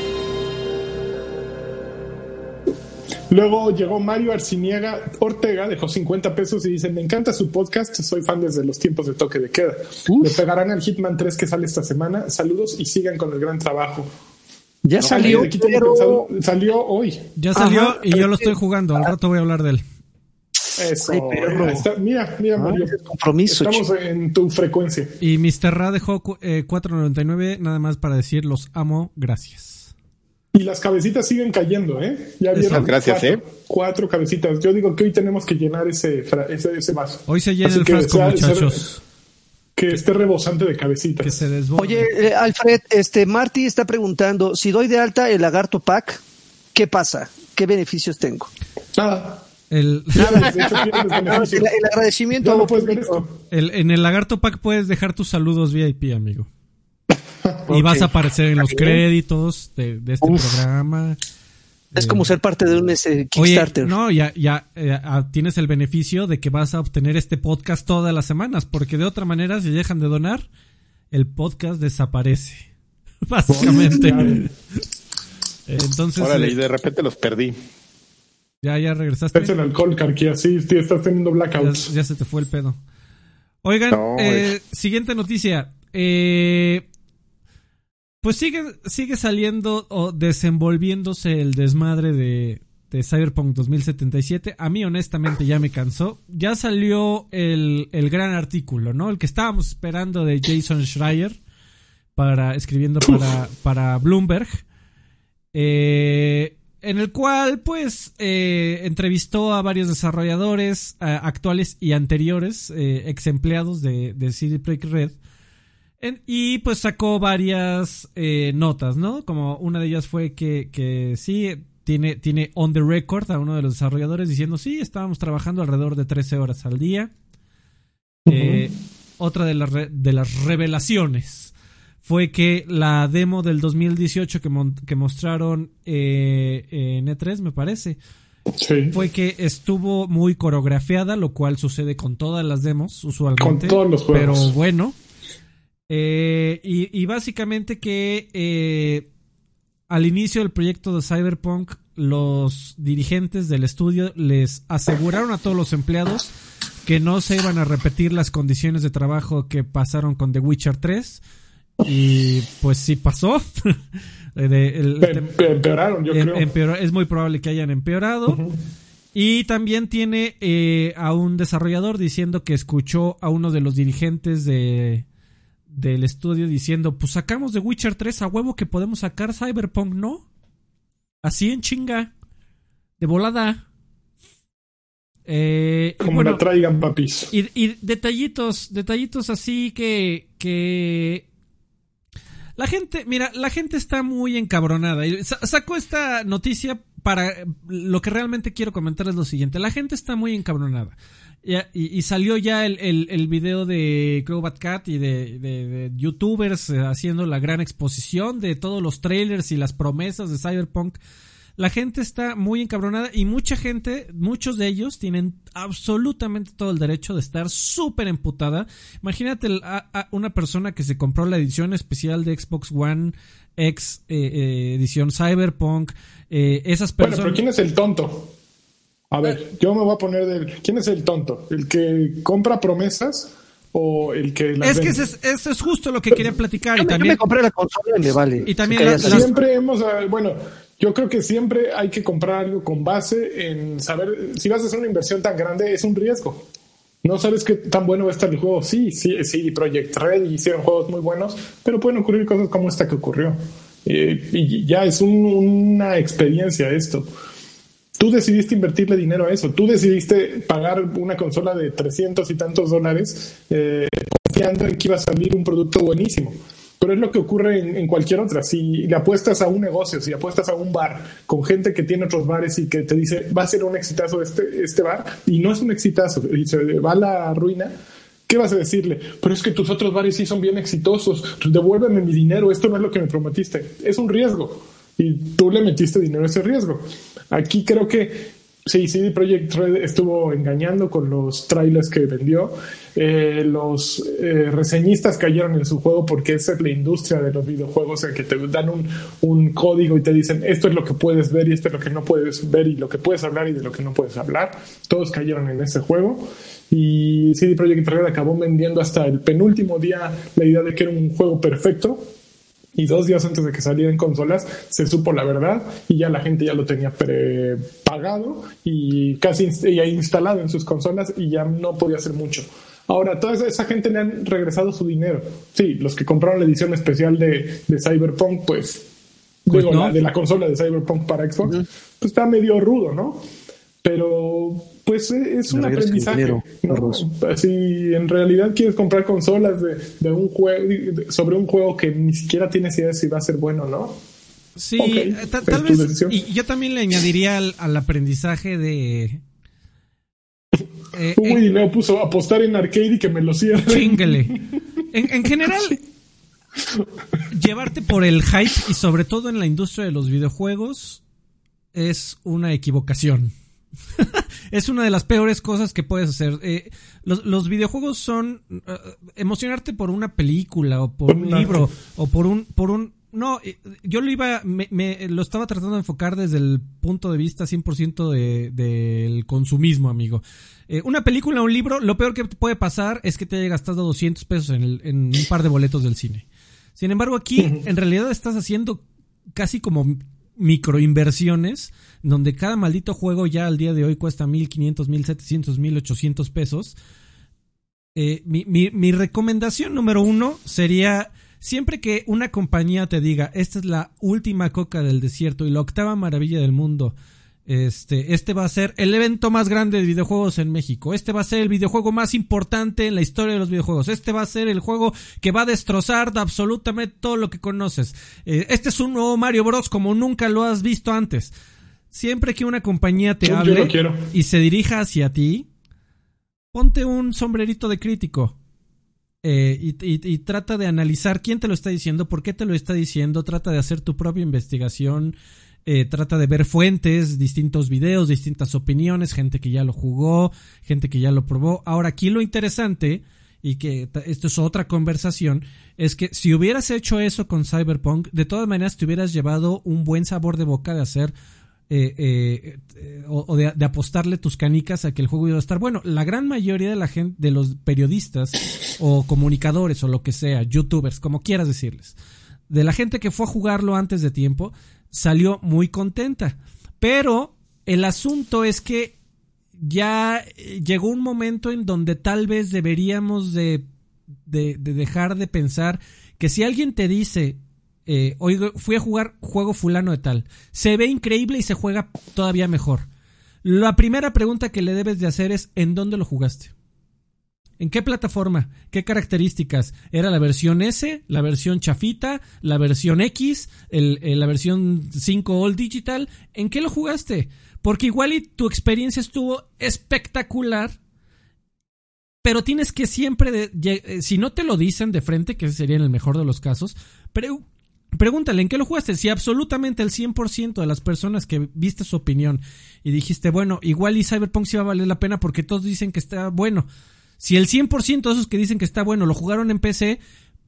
Luego llegó Mario Arciniega Ortega, dejó 50 pesos y dice, me encanta su podcast, soy fan desde los tiempos de toque de queda. Le pegarán al Hitman 3 que sale esta semana. Saludos y sigan con el gran trabajo. Ya salió, salió hoy. Ya salió y yo lo estoy jugando. Al rato voy a hablar de él. Eso. mira, mira, Mario. compromiso. Estamos en tu frecuencia. Y Mr. Ra dejó 4.99 eh, nada más para decir los amo, gracias. Y las cabecitas siguen cayendo, ¿eh? Ya vieron. Gracias, cuatro, ¿eh? Cuatro cabecitas. Yo digo que hoy tenemos que llenar ese, ese, vaso. Hoy se llena el frasco, muchachos. que esté rebosante de cabecitas. Que se Oye, eh, Alfred, este Marty está preguntando, si doy de alta el lagarto pack, ¿qué pasa? ¿Qué beneficios tengo? Nada. El, el, agradecimiento. en el lagarto pack puedes dejar tus saludos VIP, amigo. Y vas a aparecer en los créditos de, este programa. Es como ser parte de un ese Kickstarter. no, ya, ya eh, tienes el beneficio de que vas a obtener este podcast todas las semanas, porque de otra manera, si dejan de donar, el podcast desaparece. Básicamente. Entonces. Órale, y de repente los perdí. Ya, ya regresaste. Es el alcohol, Carquía, sí, estás teniendo blackouts. Ya, se te fue el pedo. Oigan, eh, siguiente noticia. Eh, pues sigue, sigue saliendo o desenvolviéndose el desmadre de, de Cyberpunk 2077. A mí honestamente ya me cansó. Ya salió el, el gran artículo, ¿no? El que estábamos esperando de Jason Schreier para, escribiendo para, para Bloomberg. Eh, en el cual, pues, eh, entrevistó a varios desarrolladores actuales y anteriores, eh, ex empleados de, de CD Projekt Red, y pues sacó varias eh, notas, ¿no? Como una de ellas fue que, que sí, tiene, tiene on the record a uno de los desarrolladores diciendo, sí, estábamos trabajando alrededor de 13 horas al día. Eh, otra de, las de las revelaciones fue que la demo del 2018 que, que mostraron eh, en E3, me parece, fue que estuvo muy coreografiada, lo cual sucede con todas las demos usualmente. Con todos los juegos. Pero bueno, eh, y, básicamente que eh, al inicio del proyecto de Cyberpunk, los dirigentes del estudio les aseguraron a todos los empleados que no se iban a repetir las condiciones de trabajo que pasaron con The Witcher 3 y pues sí pasó. empeoraron, yo em, creo. es muy probable que hayan empeorado. Y también tiene eh, a un desarrollador diciendo que escuchó a uno de los dirigentes de, del estudio diciendo, pues sacamos de Witcher 3 a huevo que podemos sacar Cyberpunk, ¿no? Así en chinga. De volada. Eh, Como la traigan, papis. Y, y, detallitos, detallitos así que, que la gente, mira, la gente está muy encabronada. Sacó esta noticia para lo que realmente quiero comentar es lo siguiente. La gente está muy encabronada. Y, salió ya el, el, video de Crowbat Cat y de, youtubers eh, haciendo la gran exposición de todos los trailers y las promesas de Cyberpunk la gente está muy encabronada y mucha gente, muchos de ellos tienen absolutamente todo el derecho de estar súper emputada. Imagínate a, una persona que se compró la edición especial de Xbox One X eh, eh, edición Cyberpunk, eh, esas personas... Bueno, pero ¿quién es el tonto? A ver, yo me voy a poner del... ¿Quién es el tonto? ¿El que compra promesas? o el que es que eso es, justo lo que quería platicar y también me compré la consola y me vale y también siempre hemos bueno yo creo que siempre hay que comprar algo con base en saber si vas a hacer una inversión tan grande, es un riesgo. No sabes qué tan bueno va a estar el juego. Sí, sí, sí, Project Red hicieron juegos muy buenos, pero pueden ocurrir cosas como esta que ocurrió. Eh, y ya es una experiencia esto. Tú decidiste invertirle dinero a eso. Tú decidiste pagar una consola de 300 y tantos dólares eh, confiando en que iba a salir un producto buenísimo. Pero es lo que ocurre en, cualquier otra. Si le apuestas a un negocio, si apuestas a un bar con gente que tiene otros bares y que te dice va a ser un exitazo este, este bar y no es un exitazo y se va a la ruina, ¿qué vas a decirle? Pero es que tus otros bares sí son bien exitosos, devuélveme mi dinero, esto no es lo que me prometiste. Es un riesgo y tú le metiste dinero a ese riesgo. Aquí creo que Sí, CD Projekt Red estuvo engañando con los trailers que vendió. Eh, los eh, reseñistas cayeron en su juego porque esa es la industria de los videojuegos en que te dan un, un, código y te dicen esto es lo que puedes ver y esto es lo que no puedes ver y lo que puedes hablar y de lo que no puedes hablar. Todos cayeron en ese juego y CD Projekt Red acabó vendiendo hasta el penúltimo día la idea de que era un juego perfecto y dos días antes de que saliera en consolas se supo la verdad y ya la gente ya lo tenía prepagado y casi ya instalado en sus consolas y ya no podía hacer mucho. Ahora, toda esa gente le han regresado su dinero. Sí, los que compraron la edición especial de, de Cyberpunk, pues, pues de la consola de Cyberpunk para Xbox, pues está medio rudo, ¿no? Pero pues eh, es un aprendizaje. Si en realidad quieres comprar consolas de, un juego sobre un juego que ni siquiera tienes idea de si va a ser bueno o no. Sí, eh, tal vez. Y yo también le añadiría al, aprendizaje de. Eh, Uy, me puso apostar en arcade y que me lo cierre. Chingale. En, en general, llevarte por el hype y sobre todo en la industria de los videojuegos es una equivocación. es una de las peores cosas que puedes hacer. Eh, los, videojuegos son eh, emocionarte por una película o por un libro o por un por un no, eh, yo lo iba me, lo estaba tratando de enfocar desde el punto de vista 100% del de, consumismo, amigo. una película o un libro, lo peor que puede pasar es que te haya gastado 200 pesos en, en un par de boletos del cine. Sin embargo, aquí en realidad estás haciendo casi como microinversiones, donde cada maldito juego ya al día de hoy cuesta 1500, 1700, 1800 pesos. Eh, mi, mi, mi recomendación número uno sería siempre que una compañía te diga esta es la última coca del desierto y la octava maravilla del mundo este, este va a ser el evento más grande de videojuegos en México. Este va a ser el videojuego más importante en la historia de los videojuegos. Este va a ser el juego que va a destrozar absolutamente todo lo que conoces. Eh, este es un nuevo Mario Bros. como nunca lo has visto antes. Siempre que una compañía te hable y se dirija hacia ti, ponte un sombrerito de crítico. Eh, y, y, trata de analizar quién te lo está diciendo, por qué te lo está diciendo, trata de hacer tu propia investigación, eh, trata de ver fuentes, distintos videos, distintas opiniones, gente que ya lo jugó, gente que ya lo probó. Ahora, aquí lo interesante, y que esto es otra conversación, es que si hubieras hecho eso con Cyberpunk, de todas maneras te hubieras llevado un buen sabor de boca de hacer eh, eh, eh, o, de, apostarle tus canicas a que el juego iba a estar bueno. La gran mayoría de la gente, de los periodistas o comunicadores o lo que sea, youtubers, como quieras decirles, de la gente que fue a jugarlo antes de tiempo, salió muy contenta. Pero el asunto es que ya llegó un momento en donde tal vez deberíamos de, de dejar de pensar que si alguien te dice eh, fui a jugar juego fulano de tal. Se ve increíble y se juega todavía mejor. La primera pregunta que le debes de hacer es ¿en dónde lo jugaste? ¿En qué plataforma? ¿Qué características? ¿Era la versión S, la versión chafita, la versión X, la versión 5 All Digital? ¿En qué lo jugaste? Porque igual y tu experiencia estuvo espectacular, pero tienes que siempre, eh, si no te lo dicen de frente, que sería en el mejor de los casos, pero Pregúntale, ¿en qué lo jugaste? Si absolutamente el 100% de las personas que viste su opinión y dijiste, bueno, igual y Cyberpunk sí va a valer la pena porque todos dicen que está bueno. Si el 100% de esos que dicen que está bueno lo jugaron en PC,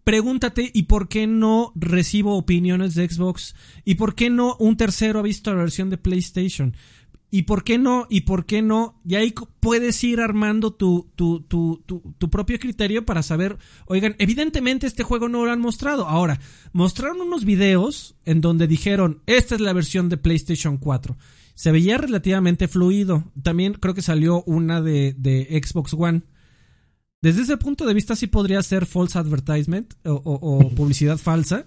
pregúntate, ¿y por qué no recibo opiniones de Xbox? ¿Y por qué no un tercero ha visto la versión de PlayStation? ¿Y por qué no? ¿Y por qué no? Y ahí puedes ir armando tu, tu, tu, tu, propio criterio para saber, oigan, evidentemente este juego no lo han mostrado. Ahora, mostraron unos videos en donde dijeron, esta es la versión de PlayStation 4. Se veía relativamente fluido. También creo que salió una de, de Xbox One. Desde ese punto de vista sí podría ser false advertisement o, o publicidad falsa.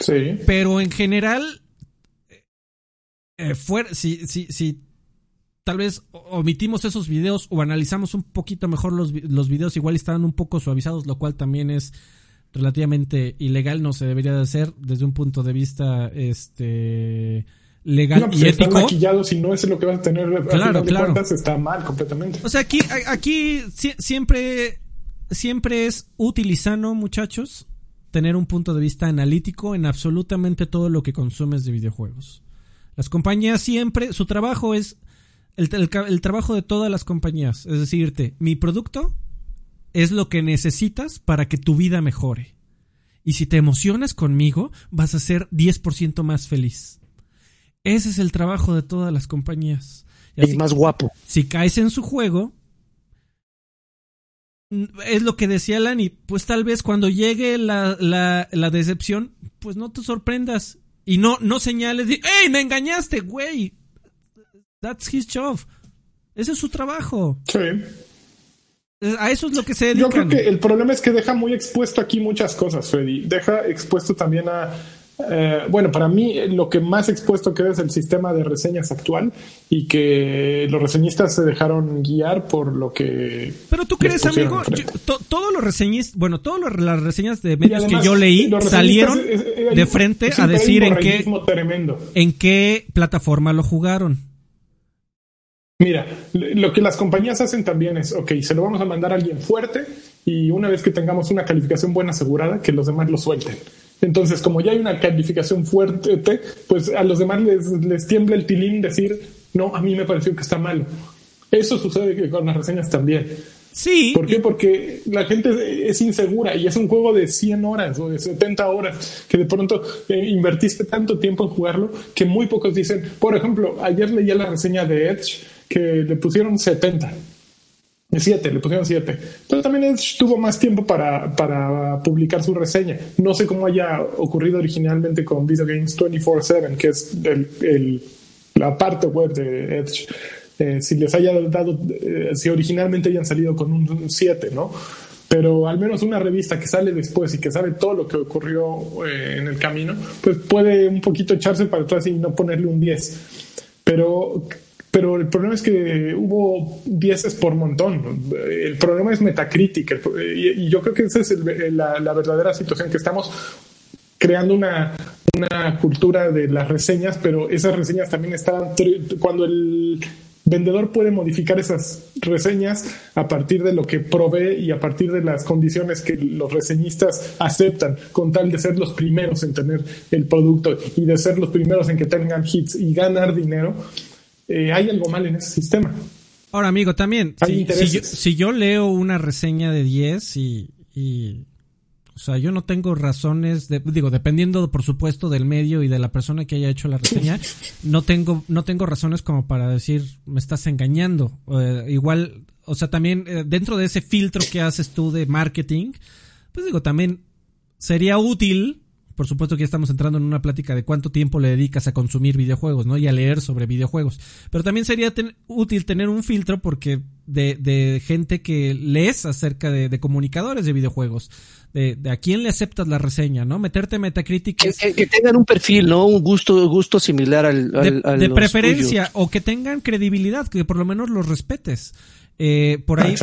Sí. Pero en general eh, si, si, si tal vez omitimos esos videos o analizamos un poquito mejor los, los videos, igual estaban un poco suavizados, lo cual también es relativamente ilegal, no se debería de hacer desde un punto de vista este legal pues y ético. maquillados y no es lo que vas a tener claro, claro. está mal completamente. O sea, aquí, aquí siempre, siempre es utilizando, muchachos, tener un punto de vista analítico en absolutamente todo lo que consumes de videojuegos. Las compañías siempre, su trabajo es el, trabajo de todas las compañías, es decirte, mi producto es lo que necesitas para que tu vida mejore. Y si te emocionas conmigo, vas a ser 10% más feliz. Ese es el trabajo de todas las compañías. Y más guapo. Si caes en su juego, es lo que decía Lani, pues tal vez cuando llegue la, la, la decepción, pues no te sorprendas y no, no señales de, ¡Ey, me engañaste, güey! That's his job. Ese es su trabajo. Sí. A eso es lo que se dedican. Yo creo que el problema es que deja muy expuesto aquí muchas cosas, Freddy. Deja expuesto también a eh, bueno, para mí lo que más expuesto queda es el sistema de reseñas actual y que los reseñistas se dejaron guiar por lo que... Pero tú crees, amigo, todos los reseñistas, bueno, todas las reseñas de medios que yo leí salieron de frente a decir en qué, en qué plataforma lo jugaron. Mira, lo que las compañías hacen también es, ok, se lo vamos a mandar a alguien fuerte y una vez que tengamos una calificación buena asegurada, que los demás lo suelten. Entonces, como ya hay una calificación fuerte, pues a los demás les, tiembla el tilín decir, no, a mí me pareció que está malo. Eso sucede con las reseñas también. Sí. ¿Por qué? Porque la gente es insegura y es un juego de 100 horas o de 70 horas que de pronto eh, invertiste tanto tiempo en jugarlo que muy pocos dicen, por ejemplo, ayer leía la reseña de Edge que le pusieron 70 Siete, le pusieron siete. Pero también tuvo más tiempo para, para, publicar su reseña. No sé cómo haya ocurrido originalmente con Video Games 24-7, que es el, la parte web de Edge. Eh, si les haya dado, eh, si originalmente hayan salido con un 7, ¿no? Pero al menos una revista que sale después y que sabe todo lo que ocurrió eh, en el camino, pues puede un poquito echarse para atrás y no ponerle un 10. Pero pero el problema es que hubo dieces por montón. El problema es Metacritic. Y yo creo que esa es la, verdadera situación que estamos creando una cultura de las reseñas, pero esas reseñas también están cuando el vendedor puede modificar esas reseñas a partir de lo que provee y a partir de las condiciones que los reseñistas aceptan, con tal de ser los primeros en tener el producto y de ser los primeros en que tengan hits y ganar dinero eh, hay algo mal en ese sistema. Ahora, amigo, también, si, yo, leo una reseña de 10 y, O sea, yo no tengo razones, de, digo, dependiendo por supuesto del medio y de la persona que haya hecho la reseña, no tengo, no tengo razones como para decir me estás engañando. Eh, igual, o sea, también eh, dentro de ese filtro que haces tú de marketing, pues digo, también sería útil por supuesto que ya estamos entrando en una plática de cuánto tiempo le dedicas a consumir videojuegos, ¿no? Y a leer sobre videojuegos. Pero también sería útil tener un filtro porque de, de gente que lees acerca de, de comunicadores de videojuegos. De, de, a quién le aceptas la reseña, ¿no? Meterte Metacritic. Que, que, tengan un perfil, ¿no? Un gusto, gusto similar al, al de, preferencia o que tengan credibilidad, que por lo menos los respetes. Eh, por ahí,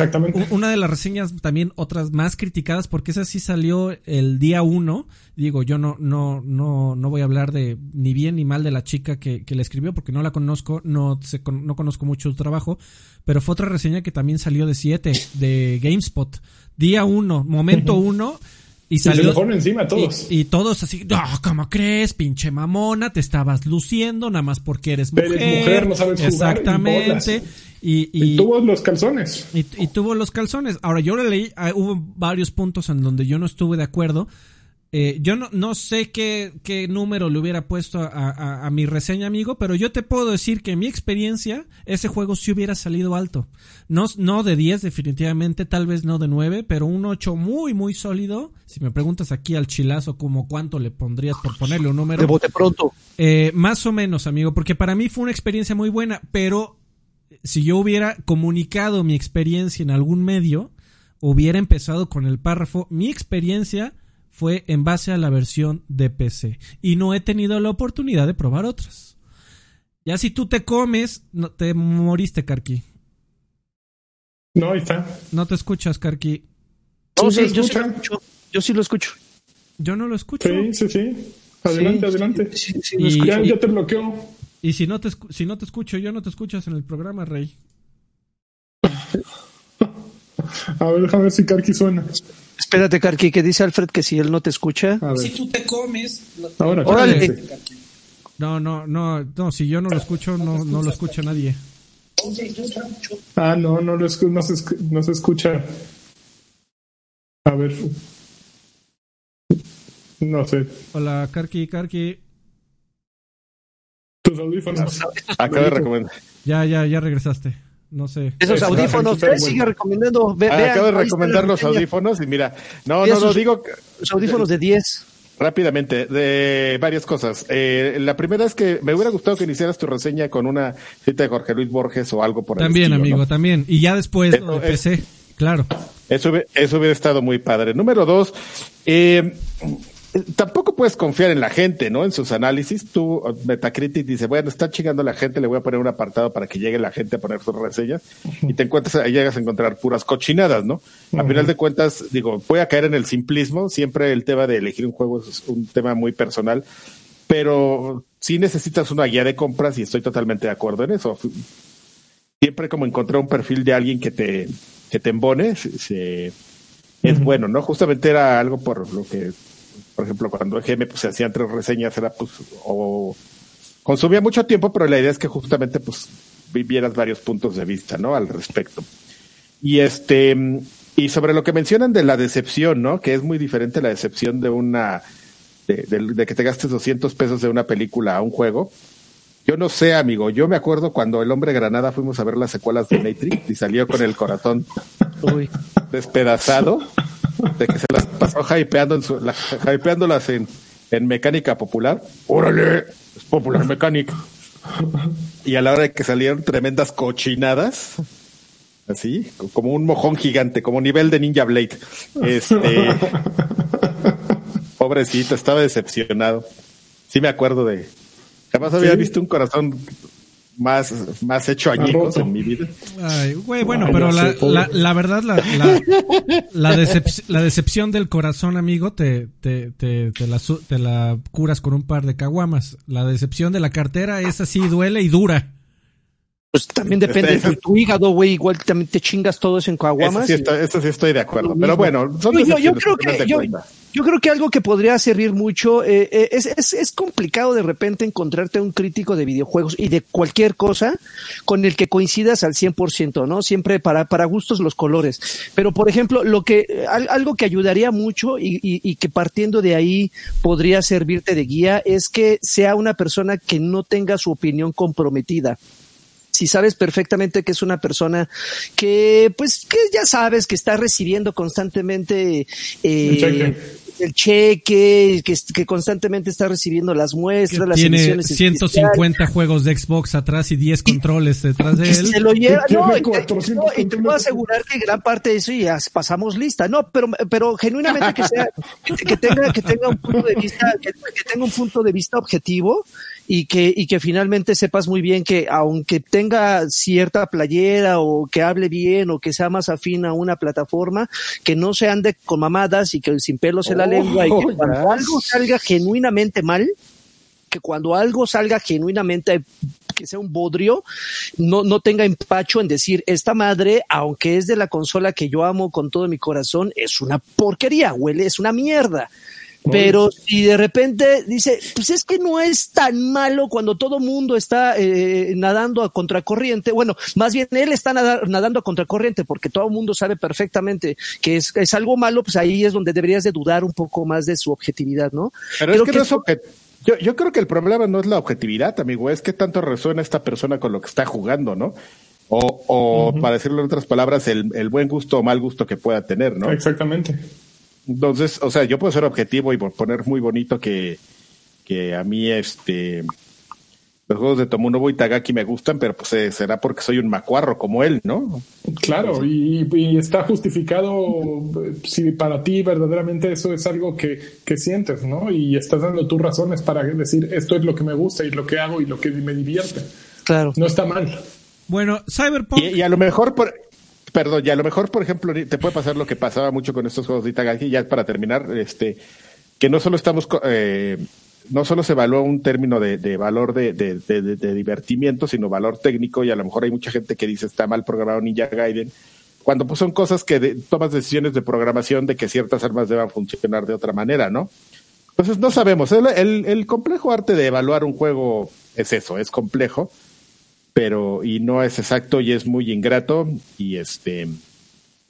una de las reseñas también otras más criticadas, porque esa sí salió el día uno. Digo, yo no, no, no, no voy a hablar de ni bien ni mal de la chica que, que la escribió, porque no la conozco, no, no conozco mucho su trabajo, pero fue otra reseña que también salió de 7, de GameSpot. Día uno, momento uno. Y salió. Y encima todos. Y, todos así, no, ¿cómo crees? Pinche mamona, te estabas luciendo nada más porque eres mujer. Eres mujer, no sabes jugar. Exactamente. Y, y, tuvo los calzones. Y, y, tuvo los calzones. Ahora, yo le leí, ah, hubo varios puntos en donde yo no estuve de acuerdo. Eh, yo no, no sé qué, qué número le hubiera puesto a, a, a, mi reseña, amigo, pero yo te puedo decir que en mi experiencia, ese juego sí hubiera salido alto. No, no de 10 definitivamente, tal vez no de 9, pero un 8 muy, muy sólido. Si me preguntas aquí al chilazo como cuánto le pondrías por ponerle un número. De bote pronto. Eh, más o menos, amigo, porque para mí fue una experiencia muy buena, pero si yo hubiera comunicado mi experiencia en algún medio, hubiera empezado con el párrafo, mi experiencia fue en base a la versión de PC y no he tenido la oportunidad de probar otras. Ya si tú te comes, no, te moriste, Karki. No, ahí está. No te escuchas, Karki. Sí, yo, sí lo escucho. yo sí lo escucho. Yo no lo escucho. Sí, sí, sí. Adelante, adelante. ya, ya te bloqueó. Y si no te, si no te escucho yo, no te escuchas en el programa, Rey. A ver, déjame ver si Karki suena. Espérate, Karki, que dice Alfred que si él no te escucha. Si tú te comes. Ahora, Órale. No, no, no, no, si yo no lo escucho, no, no lo escucha nadie. Ah, no, no, lo no, se, no se escucha. A ver. No sé. Hola, Karki, Karki. Tus audífonos. Acabo de recomendar. Ya, ya, ya regresaste. No sé. Esos audífonos, sigue recomendando. Ve, ah, acabo de recomendar los audífonos y mira, no, no, no, digo. Los audífonos de 10. Rápidamente, de varias cosas. Eh, la primera es que me hubiera gustado que iniciaras tu reseña con una cita de Jorge Luis Borges o algo por ahí. También, amigo, también. Y ya después Eso de PC, claro. Eso, eso hubiera estado muy padre. Número dos, eh, tampoco puedes confiar en la gente, ¿no? En sus análisis. Tú, Metacritic dice, bueno, está chingando la gente, le voy a poner un apartado para que llegue la gente a poner sus reseñas. Y te encuentras, llegas a encontrar puras cochinadas, ¿no? A final de cuentas, digo, voy a caer en el simplismo. Siempre el tema de elegir un juego es un tema muy personal. Pero sí necesitas una guía de compras y estoy totalmente de acuerdo en eso. Siempre como encontrar un perfil de alguien que te, que te embone, se, es bueno, ¿no? Justamente era algo por lo que por ejemplo, cuando EGM pues, se hacían tres reseñas, era pues, o consumía mucho tiempo, pero la idea es que justamente pues vivieras varios puntos de vista, ¿no? Al respecto. Y este, y sobre lo que mencionan de la decepción, ¿no? Que es muy diferente la decepción de una, de, de que te gastes 200 pesos de una película a un juego. Yo no sé, amigo. Yo me acuerdo cuando el hombre Granada fuimos a ver las secuelas de Matrix y salió con el corazón despedazado de que se las pasó hypeando en su, la, hypeándolas en, en mecánica popular. ¡Órale! Es popular mecánica. Y a la hora de que salieron tremendas cochinadas, así, como un mojón gigante, como nivel de Ninja Blade. Este. pobrecito, estaba decepcionado. Sí me acuerdo de. Jamás había visto un corazón más, más hecho añicos en mi vida. Ay, güey, bueno, pero la, la, la, verdad, la, la, la, la, decepción del corazón, amigo, te, te, te, te, la, te la curas con un par de caguamas. La decepción de la cartera es así, duele y dura. Pues también depende Este- de tu hígado, güey. Igual también te chingas todo eso en Eso caguamas. sí, estoy, eso sí estoy de acuerdo. Pero bueno, son Yo- yo- creo que de yo- cuentas. Yo creo que algo que podría servir mucho eh, eh, es, es, es complicado de repente encontrarte un crítico de videojuegos y de cualquier cosa con el que coincidas al 100%, ¿no? Siempre para, para gustos los colores. Pero, por ejemplo, lo que eh, al- algo que ayudaría mucho y, y- y que partiendo de ahí podría servirte de guía es que sea una persona que no tenga su opinión comprometida si sabes perfectamente que es una persona que, pues, que ya sabes que está recibiendo constantemente eh, El cheque. cheque, que, que constantemente está recibiendo las Que muestras, las tiene emisiones 150 juegos de Xbox atrás y 10 controles detrás de que se él. lo lleva, Tiene no, y te- 400 no, y te puedo asegurar que gran parte de eso ya pasamos lista, no, pero, pero genuinamente que sea, que, que tenga, que tenga un punto de vista, que, que tenga un punto de vista objetivo y que, y que finalmente sepas muy bien que aunque tenga cierta playera o que hable bien o que sea más afín a una plataforma, que no se ande con mamadas y que sin pelos en la Oh, lengua y que cuando algo salga genuinamente mal, que cuando algo salga genuinamente que sea un bodrio, no, no tenga empacho en decir, esta madre, aunque es de la consola que yo amo con todo mi corazón, es una porquería, huele, es una mierda. Pero si de repente dice, pues es que no es tan malo cuando todo mundo está eh, nadando a contracorriente. Bueno, más bien él está nada- nadando a contracorriente porque todo el mundo sabe perfectamente que es, es algo malo, pues ahí es donde deberías de dudar un poco más de su objetividad, ¿no? Pero Creo es que, no es yo, yo creo que el problema no es la objetividad, amigo, es que tanto resuena esta persona con lo que está jugando, ¿no? O, o para decirlo en otras palabras, el, el buen gusto o mal gusto que pueda tener, ¿no? Exactamente. Entonces, o sea, yo puedo ser objetivo y poner muy bonito que, que a mí este los juegos de Tomonobu y Tagaki me gustan, pero pues eh, será porque soy un macuarro como él, ¿no? Claro, y, y está justificado si para ti verdaderamente eso es algo que, que sientes, ¿no? Y estás dando tus razones para decir esto es lo que me gusta y lo que hago y lo que me divierte. Claro. No está mal. Bueno, Cyberpunk. Y, y a lo mejor, por, perdón, y a lo mejor, por ejemplo, te puede pasar lo que pasaba mucho con estos juegos de Itagaki, ya para terminar, este, que no solo estamos, eh, no solo se evalúa un término de, valor de, de, divertimiento, sino valor técnico, y a lo mejor hay mucha gente que dice está mal programado Ninja Gaiden, cuando pues son cosas que tomas decisiones de programación de que ciertas armas deban funcionar de otra manera, ¿no? Entonces no sabemos, el, el, el complejo arte de evaluar un juego es eso, es complejo pero y no es exacto y es muy ingrato y este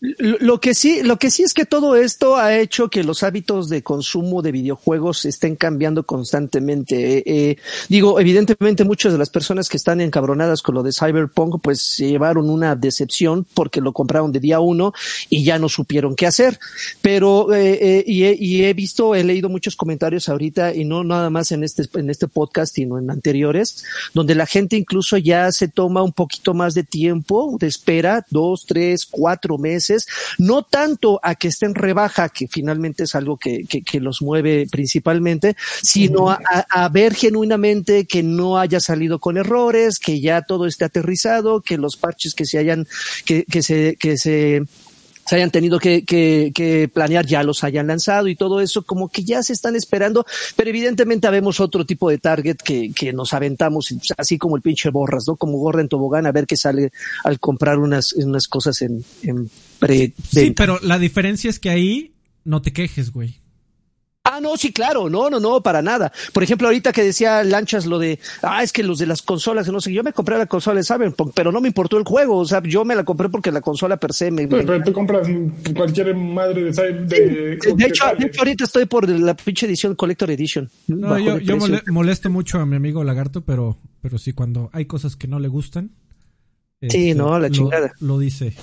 Lo que sí, lo que sí es que todo esto ha hecho que los hábitos de consumo de videojuegos estén cambiando constantemente. Eh, eh, digo, evidentemente muchas de las personas que están encabronadas con lo de Cyberpunk, pues se llevaron una decepción porque lo compraron de día uno y ya no supieron qué hacer. Pero eh, eh, y, he, y he visto, he leído muchos comentarios ahorita y no nada más en este en este podcast, sino en anteriores, donde la gente incluso ya se toma un poquito más de tiempo de espera, dos, tres, cuatro meses, no tanto a que estén rebaja, que finalmente es algo que, que, que los mueve principalmente, sino a, ver genuinamente que no haya salido con errores, que ya todo esté aterrizado, que los parches que se hayan, que, que se, que se se hayan tenido que, que, que planear, ya los hayan lanzado y todo eso, como que ya se están esperando, pero evidentemente habemos otro tipo de target que, que nos aventamos, así como el pinche borras, ¿no? Como gorra en tobogán, a ver qué sale al comprar unas, unas cosas en, en Sí, pero la diferencia es que ahí no te quejes, güey. Ah, no, sí, claro, no, no, no, para nada. Por ejemplo, ahorita que decía Lanchas lo de, ah, es que los de las consolas, no sé, yo me compré la consola de Cyberpunk, pero no me importó el juego, o sea, yo me la compré porque la consola per se me... Pero, me- pero tú compras cualquier madre de... de, de, hecho, de hecho, ahorita estoy por la pinche edición Collector Edition. No, yo, de yo molesto mucho a mi amigo Lagarto, pero, pero sí, cuando hay cosas que no le gustan. Sí, no, la lo- chingada. Lo, dice.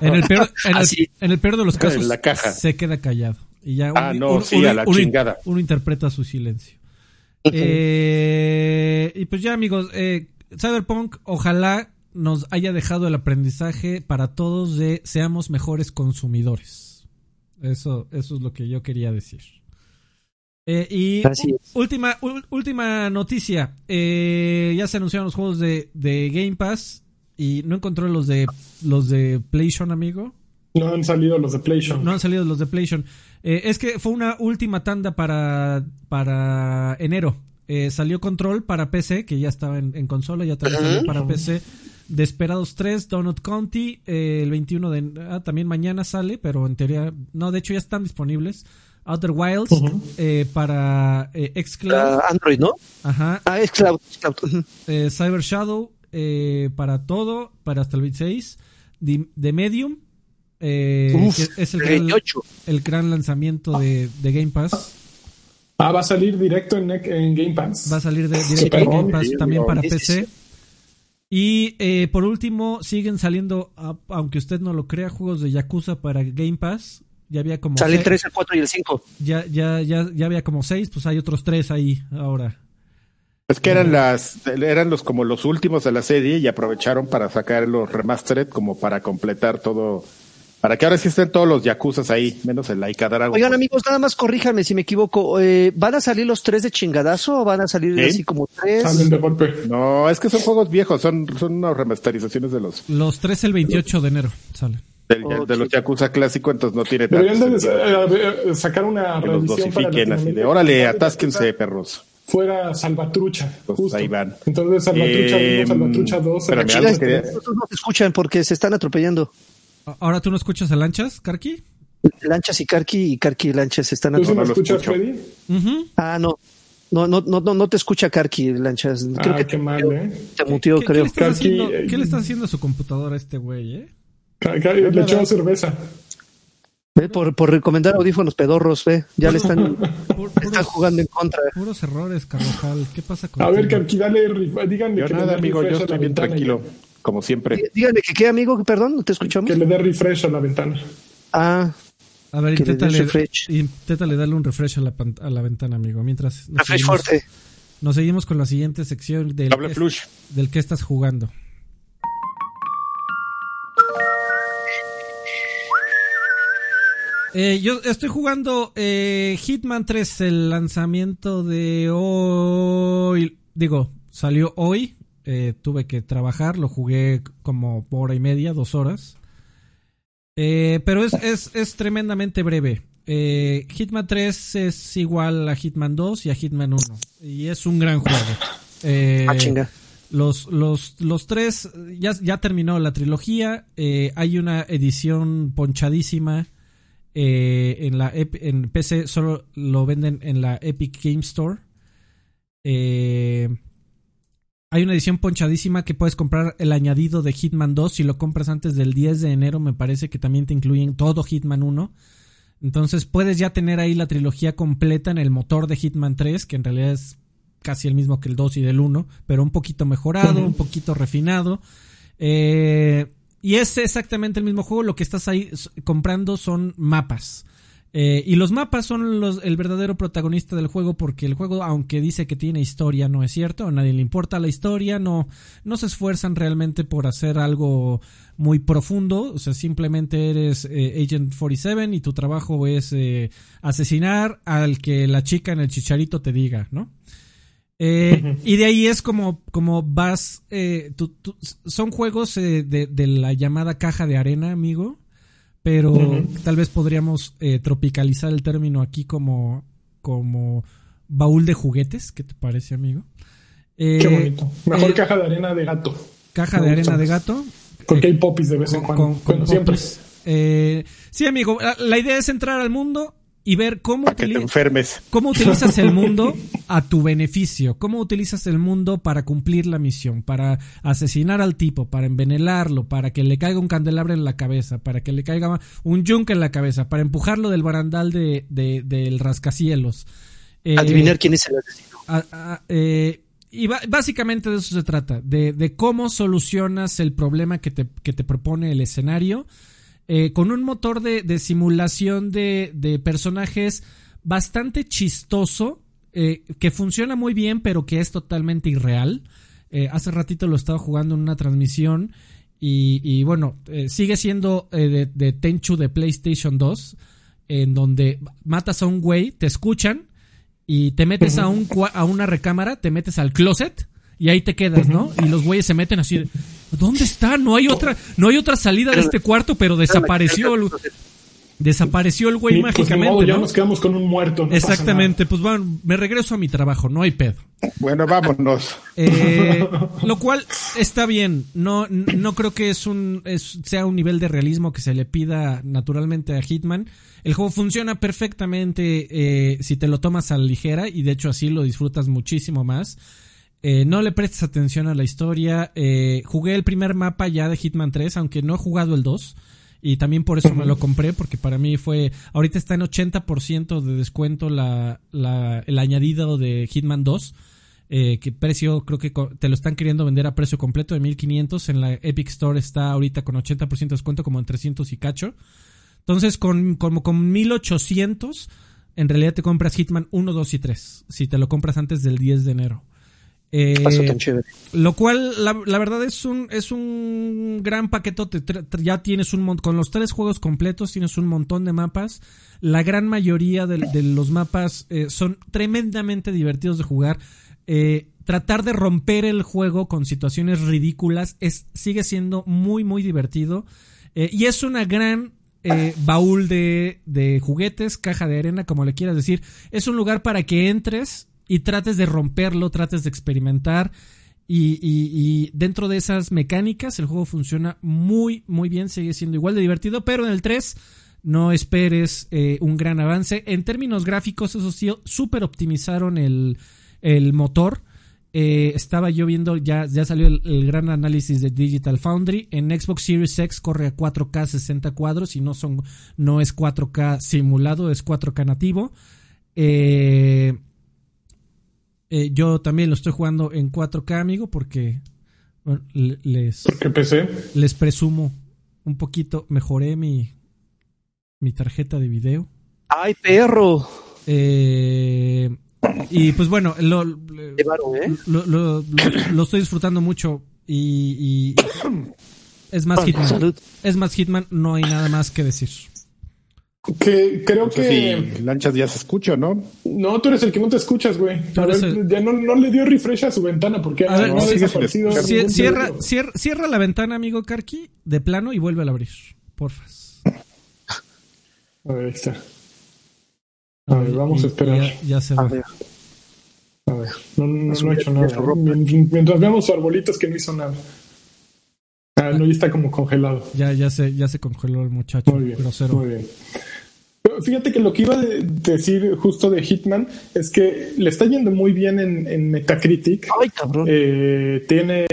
En el, peor, en, el, Así. en el peor de los casos, En la caja. se queda callado. Y ya Ah, no, sí, a la uno- chingada. uno interpreta su silencio. Eh, y pues ya, amigos, eh, Cyberpunk, ojalá nos haya dejado el aprendizaje para todos de seamos mejores consumidores. Eso, eso es lo que yo quería decir. Eh, y Así última, última noticia. Eh, ya se anunciaron los juegos de, de Game Pass y no encontró los de los de PlayStation, amigo. No han salido los de PlayStation. No han salido los de PlayStation. Eh, es que fue una última tanda para, para enero. eh, salió Control para PC, que ya estaba en, en consola, ya también salió para PC. Desperados 3, Donut County, eh, el 21 de... Ah, también mañana sale, pero en teoría... No, de hecho ya están disponibles. Outer Wilds eh, para eh, Xcloud. Ah, Android, ¿no? Ajá. Ah, es Cloud. es Cloud. Ujú. Eh, Cyber Shadow eh, para todo, para hasta el 26. The, The Medium. eh, Uf, que es el gran, 28. el gran lanzamiento de, de Game Pass. Ah, va a salir directo en, en Game Pass. Va a salir de, directo en Game Pass también no, para PC. Y eh, por último, siguen saliendo, aunque usted no lo crea, juegos de Yakuza para Game Pass. Ya había como Sale el seis- 3, el 4 y el 5. ya, ya, ya, ya había como seis, pues hay otros tres ahí ahora. Es que eran las, eran los como los últimos de la serie y aprovecharon para sacar los remastered como para completar todo, para que ahora sí estén todos los yakuzas ahí, menos el Laika Dragon. Oigan, amigos, nada más corríjanme si me equivoco. Eh, ¿Van a salir los tres de chingadazo o van a salir Sí. así como tres? Salen de golpe. No, es que son juegos viejos, son, son unas remasterizaciones de los, Los tres el 28 de enero sale. del- Ok. de los yakuza clásico, entonces no tiene Deberían de, tanto eh, eh, sacar una que los para dosifiquen así de, órale, atásquense, perros. Fuera Salvatrucha. Pues justo. ahí van. Entonces Salvatrucha Eh, 1, Salvatrucha 2. espérame, Chile, algo quería- no te escuchan porque se están atropellando. ¿Ahora tú no escuchas a Lanchas, Karki? Lanchas y Karki y Karki y Lanchas se están ¿Tú sí me no atropellando. escuchas, escucho. Freddy? Ujú. Ah, no. No, no, no, no, te escucha Karki, Lanchas. Creo Ah, que qué mal, ¿eh? te muteó, ¿Qué, qué creo. le estás Karki, haciendo, eh, ¿Qué le estás haciendo a su computadora a este güey, eh? Le echó cerveza. Ve, Por, por recomendar audífonos pedorros, ve. Ya le están, jugando en contra. puros errores, Carvajal. ¿Qué pasa con A ver, Karki, dale, díganle Yo que nada, amigo, yo estoy bien tranquilo, como siempre. Dí- Díganle que qué, amigo, perdón, no te escuchamos. Que le dé refresh a la ventana. Ah, A ver, inténtale, darle un refresh a la, a la ventana, amigo. Mientras nos refresh seguimos, fuerte. nos seguimos con la siguiente sección del, flush. del que estás jugando. Eh, yo estoy jugando eh, Hitman 3, el lanzamiento de hoy. Digo, salió hoy. eh, tuve que trabajar, lo jugué como hora y media, dos horas. Eh, pero es, es, es tremendamente breve. Hitman 3 es igual a Hitman 2 y a Hitman 1. Y es un gran juego. Ah, chinga. los, los, los tres, ya, ya terminó la trilogía. eh, hay una edición ponchadísima eh, en la en PC, solo lo venden en la Epic Game Store. Eh, hay una edición ponchadísima que puedes comprar el añadido de Hitman 2. Si lo compras antes del 10 de enero, me parece que también te incluyen todo Hitman 1. Entonces puedes ya tener ahí la trilogía completa en el motor de Hitman 3, que en realidad es casi el mismo que el 2 y del 1, pero un poquito mejorado, un poquito refinado. Eh, y es exactamente el mismo juego, lo que estás ahí comprando son mapas. Eh, y los mapas son los, el verdadero protagonista del juego porque el juego, aunque dice que tiene historia, no es cierto, a nadie le importa la historia, no, no se esfuerzan realmente por hacer algo muy profundo, o sea, simplemente eres eh, Agent 47 y tu trabajo es eh, asesinar al que la chica en el chicharito te diga, ¿no? Eh, y de ahí es como, como vas. eh, tú- tú- son juegos eh, de, de la llamada caja de arena, amigo. Pero tal vez podríamos eh, tropicalizar el término aquí como, como baúl de juguetes. ¿Qué te parece, amigo? Qué bonito. Mejor caja de arena de gato. caja me de arena de gato. Porque hay popis de vez en Con- cuando. con- con bueno, siempre. sí, amigo. La, la idea es entrar al mundo y ver cómo enfermes. ¿Cómo utilizas el mundo a tu beneficio? ¿Cómo utilizas el mundo para cumplir la misión? Para asesinar al tipo, para envenenarlo, para que le caiga un candelabro en la cabeza, para que le caiga un yunque en la cabeza, para empujarlo del barandal de, de- del rascacielos. Eh, Adivinar quién es el asesino. a- a- eh, y básicamente de eso se trata, de, de cómo solucionas el problema que te, que te propone el escenario, eh, con un motor de, de simulación de, de personajes bastante chistoso, eh, que funciona muy bien, pero que es totalmente irreal. Eh, hace ratito lo estaba jugando en una transmisión y, y bueno, eh, sigue siendo eh, de, de Tenchu de PlayStation 2, en donde matas a un güey, te escuchan y te metes a, un, a una recámara, te metes al closet y ahí te quedas, ¿no? Y los güeyes se meten así, de, ¿dónde está? No hay otra, no hay otra salida de este cuarto, pero desapareció. Desapareció el güey pues, mágicamente. modo, ya ¿no? nos quedamos con un muerto. no Exactamente, pues bueno, me regreso a mi trabajo, no hay pedo. Bueno, vámonos. Eh, lo cual está bien. No, no creo que es un es- sea un nivel de realismo que se le pida naturalmente a Hitman. El juego funciona perfectamente eh, si te lo tomas a la ligera y de hecho así lo disfrutas muchísimo más. Eh, no le prestes atención a la historia. Eh, jugué el primer mapa ya de Hitman 3, aunque no he jugado el 2. Y también por eso me lo compré, porque para mí fue... Ahorita está en 80% de descuento la, la- el añadido de Hitman 2. Eh, que precio, creo que te lo están queriendo vender a precio completo de 1500. En la Epic Store está ahorita con 80% de descuento, como en 300 y cacho. Entonces, con, como con 1800, en realidad te compras Hitman 1, 2 y 3. Si te lo compras antes del 10 de enero. Eh, Paso tan chévere. lo cual, la, la verdad es un, es un gran paquetote. Ya tienes un mon- con los tres juegos completos tienes un montón de mapas. La gran mayoría de, de los mapas eh, son tremendamente divertidos de jugar. Eh, tratar de romper el juego con situaciones ridículas es, sigue siendo muy, muy divertido. Y es una gran eh, baúl de, de juguetes, caja de arena, como le quieras decir. Es un lugar para que entres y trates de romperlo, trates de experimentar. Y, dentro de esas mecánicas el juego funciona muy, muy bien, sigue siendo igual de divertido, pero en el 3 no esperes eh, un gran avance. En términos gráficos, eso sí, súper optimizaron el, el motor. Eh, estaba yo viendo, ya, ya salió el, el gran análisis de Digital Foundry. En Xbox Series X corre a 4K 60 cuadros y no, son, no es 4K simulado, es 4K nativo. Eh, eh, yo también lo estoy jugando en 4K, amigo, porque bueno, le- les, Porque PC. les presumo un poquito. Mejoré mi, mi tarjeta de video. ¡Ay, perro! Eh, y pues bueno, lo, ¿eh? lo- lo- lo- lo estoy disfrutando mucho. Y, y es más Hitman. salud. Es más Hitman, no hay nada más que decir. Que creo No sé que. si Lanchas ya se escucha, ¿no? No, tú eres el que no te escuchas, güey. Tú A eres ver, el- Ya no, no le dio refresh a su ventana porque A ver, no sin desaparecido. Cierra, cierra, cierra la ventana, amigo Karki, de plano y vuelve a abrir. Porfas. A ver, ahí está. A ver, vamos Y- a esperar. Ya, ya se A va. ver. A ver, no, ha hecho nada. Mientras veamos su arbolito es que no hizo nada. Ah, no, ya está como congelado. Ya, ya se, ya se congeló el muchacho. Muy bien, grosero. muy bien. Pero Fíjate que lo que iba a de- decir justo de Hitman es que le está yendo muy bien en, en Metacritic. ¡Ay, cabrón! Eh, tiene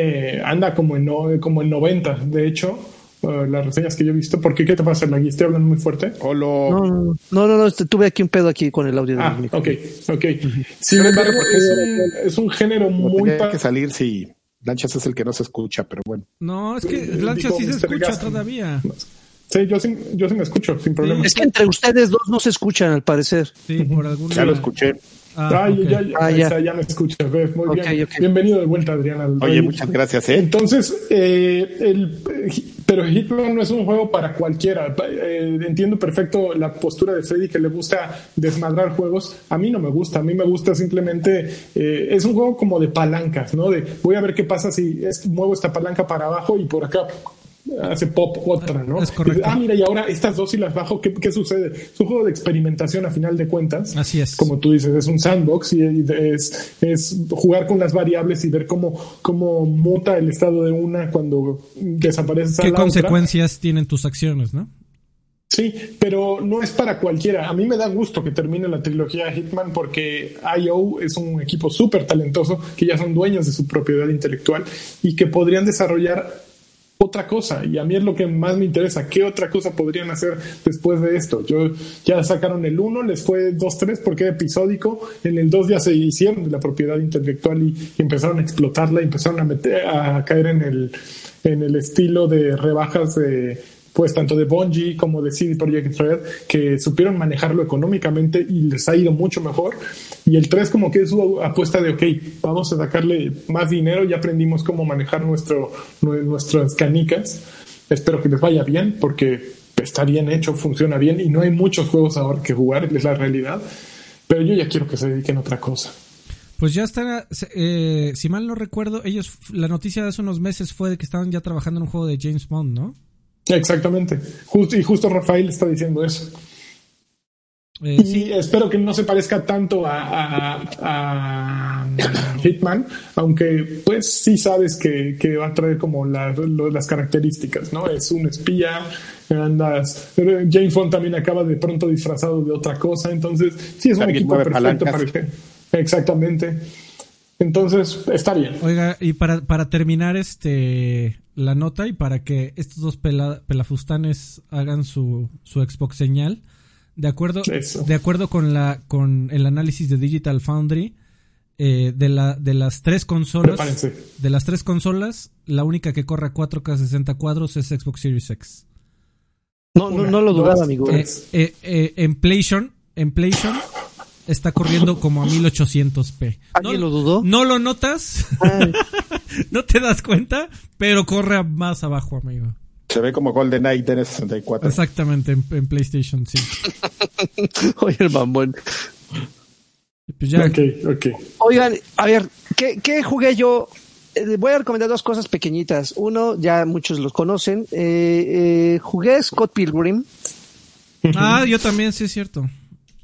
anda como en no- como en 90 de hecho eh, las reseñas que yo he visto ¿por qué qué te pasa la estoy hablando muy fuerte O lo. No, no, no, no, este, tuve aquí un pedo aquí con el audio del ah micrófono. ok ok sin embargo es un, es un género muy pa- que salir si Lanchas es el que no se escucha, pero bueno. No, es que Lancha dijo sí se escucha todavía. Sí yo sí, yo sí me escucho sin problema Es que entre ustedes dos no se escuchan, al parecer. Sí, por alguna. Ya lo escuché. Ah, Ay, ok. ya, ya, Ah, ya. me escuchas, ves, muy bien. Bienvenido de vuelta, Adrián. al Oye, muchas gracias, ¿eh? Entonces, eh, el, pero Hitman no es un juego para cualquiera. Eh, entiendo perfecto la postura de Freddy que le gusta desmadrar juegos. A mí no me gusta. A mí me gusta simplemente. eh, es un juego como de palancas, ¿no? De voy a ver qué pasa si es- muevo esta palanca para abajo y por acá hace pop otra, ¿no? Es correcto. Ah, mira, y ahora estas dos y las bajo, ¿qué, qué sucede? Es un juego de experimentación a final de cuentas. Así es. Como tú dices, es un sandbox y, y es, es jugar con las variables y ver cómo, cómo muta el estado de una cuando desaparece ¿Qué la otra. consecuencias tienen tus acciones, no? Sí, pero no es para cualquiera. A mí me da gusto que termine la trilogía Hitman porque IO es un equipo súper talentoso que ya son dueños de su propiedad intelectual y que podrían desarrollar otra cosa. Y a mí es lo que más me interesa. ¿Qué otra cosa podrían hacer después de esto? Yo ya sacaron el 1, les fue 2-3 porque era episódico. En el 2 ya se hicieron la propiedad intelectual y, y empezaron a explotarla empezaron a, meter, a caer en el, en el estilo de rebajas de pues tanto de Bungie como de CD Projekt Red que supieron manejarlo económicamente y les ha ido mucho mejor. Y el 3 como que es su apuesta de ok, vamos a sacarle más dinero, ya aprendimos cómo manejar nuestro, nue- nuestras canicas. Espero que les vaya bien porque está bien hecho, funciona bien y no hay muchos juegos ahora que jugar, es la realidad. Pero yo ya quiero que se dediquen a otra cosa. Pues ya está, eh, si mal no recuerdo, ellos, la noticia de hace unos meses fue de que estaban ya trabajando en un juego de James Bond, ¿no? Exactamente. Justo, y justo Rafael está diciendo eso. Eh, y sí, espero que no se parezca tanto a, a- a Hitman, aunque pues sí sabes que, que va a traer como la- lo- las características, ¿no? Es un espía, andas... James Bond también acaba de pronto disfrazado de otra cosa, entonces sí es un equipo perfecto palancas. para el que- Exactamente. Entonces, está bien. Oiga, y para, para terminar este la nota y para que estos dos pela- pelafustanes hagan su, su Xbox señal, de acuerdo, Eso. de acuerdo con la con el análisis de Digital Foundry, eh, de la de las tres consolas, Prepárense. de las tres consolas, la única que corre a 4K 60 cuadros es Xbox Series X. No, no, Una, no lo dudaba, amigo. tres. Eh, eh, en PlayStation, en PlayStation está corriendo como a 1800p. ¿Alguien lo dudó? No lo notas, no te das cuenta, pero corre más abajo, amigo. Se ve como Golden Knight en 64. Exactamente, en, en PlayStation, sí. oye, el mamón. Pues ya, Ok, ok. Oigan, a ver, ¿qué, qué jugué yo? Eh, voy a recomendar dos cosas pequeñitas. Uno, ya muchos los conocen. Eh, eh, jugué Scott Pilgrim Ah, yo también, sí es cierto.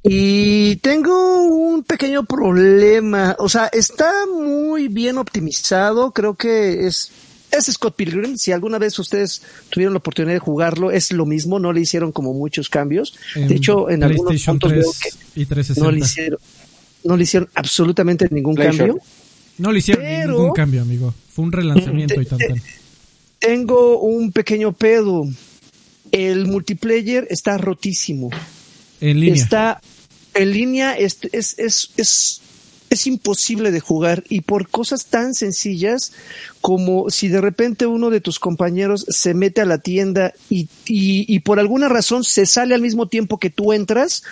Y tengo un pequeño problema. O sea, está muy bien optimizado. Creo que es, es Scott Pilgrim. Si alguna vez ustedes tuvieron la oportunidad de jugarlo, es lo mismo. No le hicieron como muchos cambios. de hecho, en algunos puntos 3 veo que y 360. no le hicieron, no le hicieron absolutamente ningún cambio. No le hicieron Pero- ningún cambio, amigo. Fue un relanzamiento y tan. Tengo un pequeño pedo. El multiplayer está rotísimo. En línea. Está en línea, es, es, es, es, es imposible de jugar y por cosas tan sencillas como si de repente uno de tus compañeros se mete a la tienda y, y, y por alguna razón se sale al mismo tiempo que tú entras,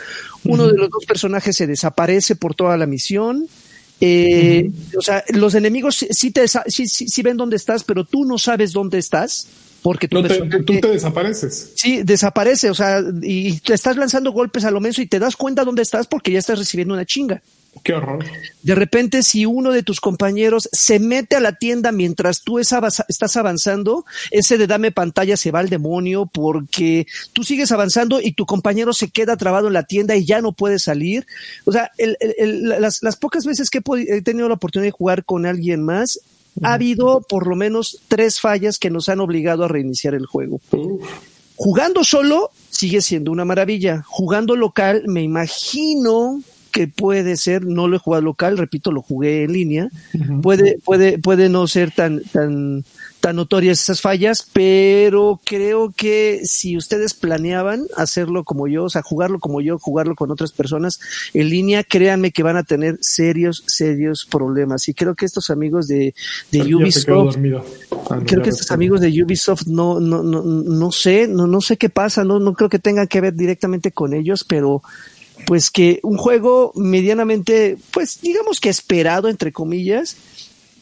uno de los dos personajes se desaparece por toda la misión. Eh, O sea, los enemigos sí, te, sí, sí- sí ven dónde estás, pero tú no sabes dónde estás porque tu No te- tú te desapareces. Sí, desaparece, o sea, y te estás lanzando golpes a lo menso y te das cuenta dónde estás porque ya estás recibiendo una chinga. Qué horror. De repente, si uno de tus compañeros se mete a la tienda mientras tú estás avanzando, ese de dame pantalla se va al demonio porque tú sigues avanzando y tu compañero se queda trabado en la tienda y ya no puede salir. O sea, el- el- el- las, las pocas veces que he tenido la oportunidad de jugar con alguien más, ha habido por lo menos tres fallas que nos han obligado a reiniciar el juego. Jugando solo sigue siendo una maravilla. Jugando local, me imagino que puede ser, no lo he jugado local, repito, lo jugué en línea. Puede, puede, puede no ser tan, tan, tan notorias esas fallas, pero creo que si ustedes planeaban hacerlo como yo, o sea, jugarlo como yo, jugarlo con otras personas en línea, créanme que van a tener serios, serios problemas. Y creo que estos amigos de, Ubisoft. Ah, no, creo que estos amigos de Ubisoft no, no, no, no sé, no, no sé qué pasa, no, no creo que tenga que ver directamente con ellos, pero pues que un juego medianamente, pues digamos que esperado, entre comillas,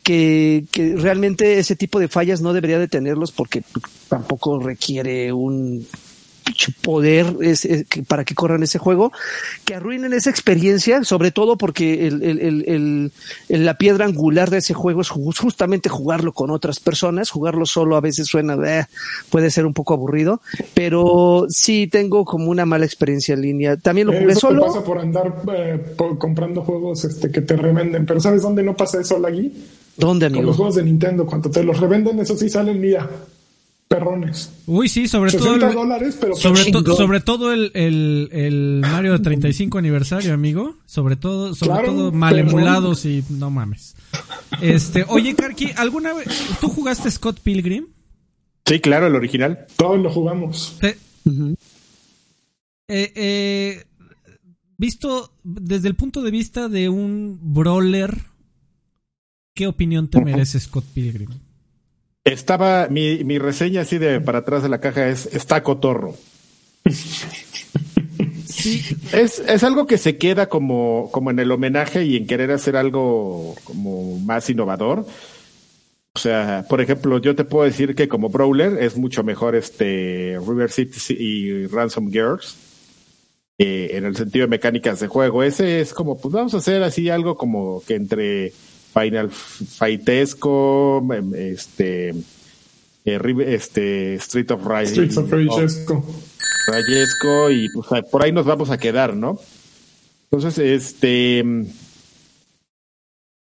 que, que realmente ese tipo de fallas no debería de tenerlos porque tampoco requiere un poder es- para que corran ese juego, que arruinen esa experiencia, sobre todo porque el, la piedra angular de ese juego es ju- justamente jugarlo con otras personas, jugarlo solo a veces suena, "Eh", puede ser un poco aburrido, pero sí tengo como una mala experiencia en línea. También lo Eh, jugué Eso te solo. pasa por andar eh, por- comprando juegos este, que te revenden. Pero ¿sabes dónde no pasa eso, Lagui? ¿Dónde, Con los amigo? juegos de Nintendo. Cuando te los revenden, eso sí salen, mira, perrones. Uy, sí, sobre todo 60 el, dólares, pero sobre, to- sobre todo el, el, el Mario de 35 aniversario, amigo. Sobre todo, sobre Claro, todo mal emulados y no mames. Este, oye, Karki, ¿alguna vez tú jugaste Scott Pilgrim? Sí, claro, el original. todos lo jugamos. Te- eh, eh, visto desde el punto de vista de un brawler, ¿qué opinión te merece Scott Pilgrim? Estaba, mi, mi reseña así de para atrás de la caja es, está cotorro. Sí, Es, es algo que se queda como, como en el homenaje y en querer hacer algo como más innovador. O sea, por ejemplo, yo te puedo decir que como Brawler es mucho mejor este River City y Ransom Girls. eh, en el sentido de mecánicas de juego. Ese es como, pues vamos a hacer así algo como que entre Final Fightesco, em, este, eh, este Street of Rage. Streets of Rage Esco. Rayesco y pues, por ahí nos vamos a quedar, ¿no? Entonces, este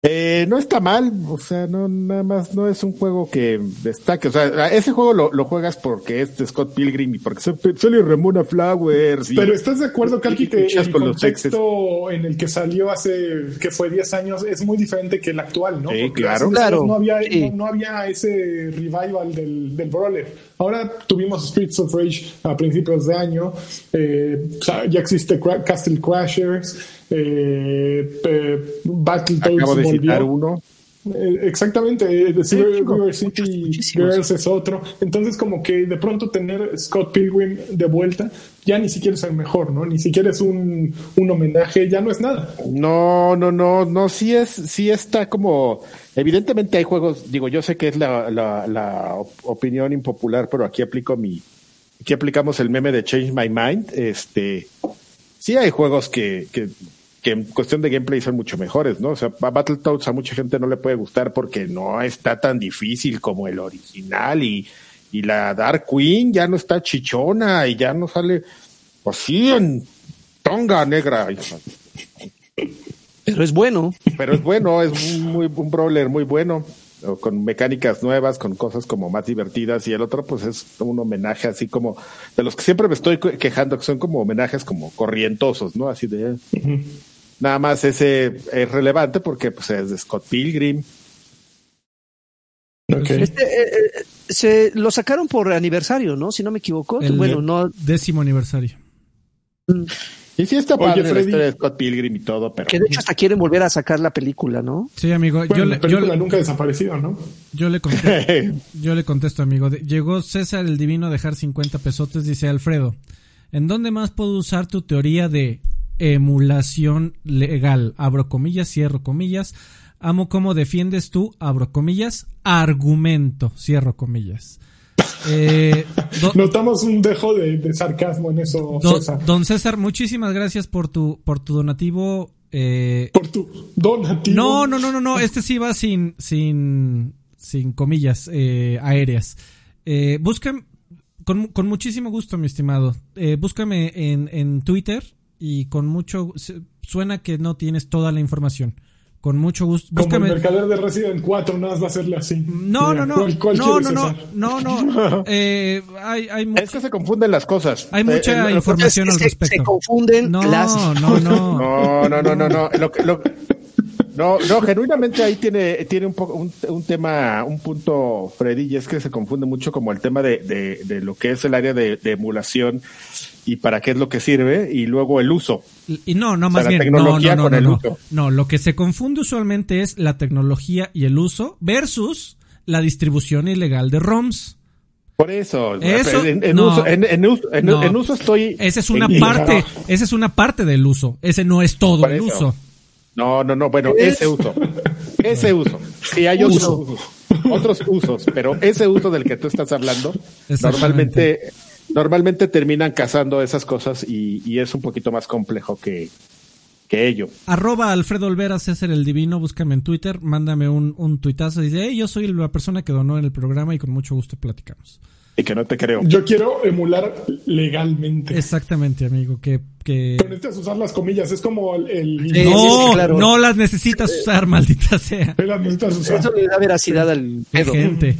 eh, no está mal, o sea, no nada más no es un juego que destaque, o sea, ese juego lo, lo juegas porque es de Scott Pilgrim y porque sale Ramona Flowers. y- Pero estás de acuerdo, Kalki, que el contexto en el que salió hace, que fue 10 años, es muy diferente que el actual, ¿no? Sí, Porque claro. hace 10 Claro, No había, sí. no, no había ese revival del, del brawler. Ahora tuvimos Streets of Rage a principios de año, eh, ya existe Cra- Castle Crashers, eh, eh, Battletoads Acabo de volvió. citar uno. Eh, Exactamente, eh, River City. Girls es otro. Entonces, como que de pronto tener Scott Pilgrim de vuelta ya ni siquiera es el mejor, ¿no? Ni siquiera es un, un homenaje, ya no es nada. No, no, no, no, sí es, sí está como, evidentemente hay juegos, digo, yo sé que es la, la, la op- opinión impopular, pero aquí aplico mi, aquí aplicamos el meme de Change My Mind, este, sí hay juegos que, que, que en cuestión de gameplay son mucho mejores, ¿no? O sea, a Battletoads a mucha gente no le puede gustar porque no está tan difícil como el original y, y la Dark Queen ya no está chichona y ya no sale, pues sí, en tonga negra. Pero es bueno. Pero es bueno, es un, muy, un brawler muy bueno, con mecánicas nuevas, con cosas como más divertidas, y el otro pues es un homenaje así como, de los que siempre me estoy que- quejando, que son como homenajes como corrientosos, ¿no? Así de... Nada más ese es relevante porque pues es de Scott Pilgrim. Este, eh, eh, se lo sacaron por aniversario, ¿no? Si no me equivoco. El bueno, no. décimo aniversario. Y sí está Oye, padre la historia de Scott Pilgrim y todo, pero... Que de hecho hasta quieren volver a sacar la película, ¿no? Sí, amigo, Bueno, yo, la le, yo, película le- nunca ha desaparecido, ¿no? yo le contesto, yo le contesto, amigo. De- Llegó César el Divino a dejar 50 pesotes, dice Alfredo. ¿En dónde más puedo usar tu teoría de emulación legal? Abro comillas, cierro comillas. Amo cómo defiendes tú, abro comillas, argumento, cierro comillas. Eh, do- Notamos un dejo de, de sarcasmo en eso, do- César. don César, muchísimas gracias por tu, por tu donativo. Eh, Por tu donativo. no, no, no, no, no. Este sí va sin, sin, sin comillas eh, aéreas. Eh, con, con muchísimo gusto, mi estimado. Eh, búscame en, en Twitter y con mucho, suena que no tienes toda la información. Con mucho gusto. Como el mercader de Resident 4, nada más va a hacerle así. No, Mira, no, no, ¿cuál- cuál no, quieres, no, no, no, no. Eh, hay, hay, mu- Es que se confunden las cosas. hay Eh, mucha eh, información Es al respecto. Se confunden No, las. no, no. No, no, no, no, no. Lo que- lo- no, no, genuinamente ahí tiene, tiene un poco un, un tema, un punto, Freddy, y es que se confunde mucho como el tema de, de, de lo que es el área de, de emulación y para qué es lo que sirve, y luego el uso. Y no, no, O más sea, la bien, tecnología no, no, con no, el no. uso. No, lo que se confunde usualmente es la tecnología y el uso versus la distribución ilegal de ROMs. Por eso, Eso, en, en no. uso, en, en uso, en- No. en uso estoy. Esa es una en- parte, esa es una parte del uso. Ese no es todo Por el eso. uso. No, no, no, bueno, Es- ese uso. Ese uso. Sí, hay otros usos. Otros usos, pero ese uso del que tú estás hablando, normalmente, normalmente terminan cazando esas cosas y, y es un poquito más complejo que, que ello. Arroba Alfredo Olvera César el Divino, búscame en Twitter, mándame un, un tuitazo y dice, hey, yo soy la persona que donó en el programa y con mucho gusto platicamos. Y que no te creo. Yo quiero emular legalmente. Exactamente, amigo, que... que... Pero necesitas usar las comillas, es como el... el- Sí, No, sí, claro. no las necesitas usar, maldita sea. las necesitas usar. Eso le da veracidad al pedo. gente.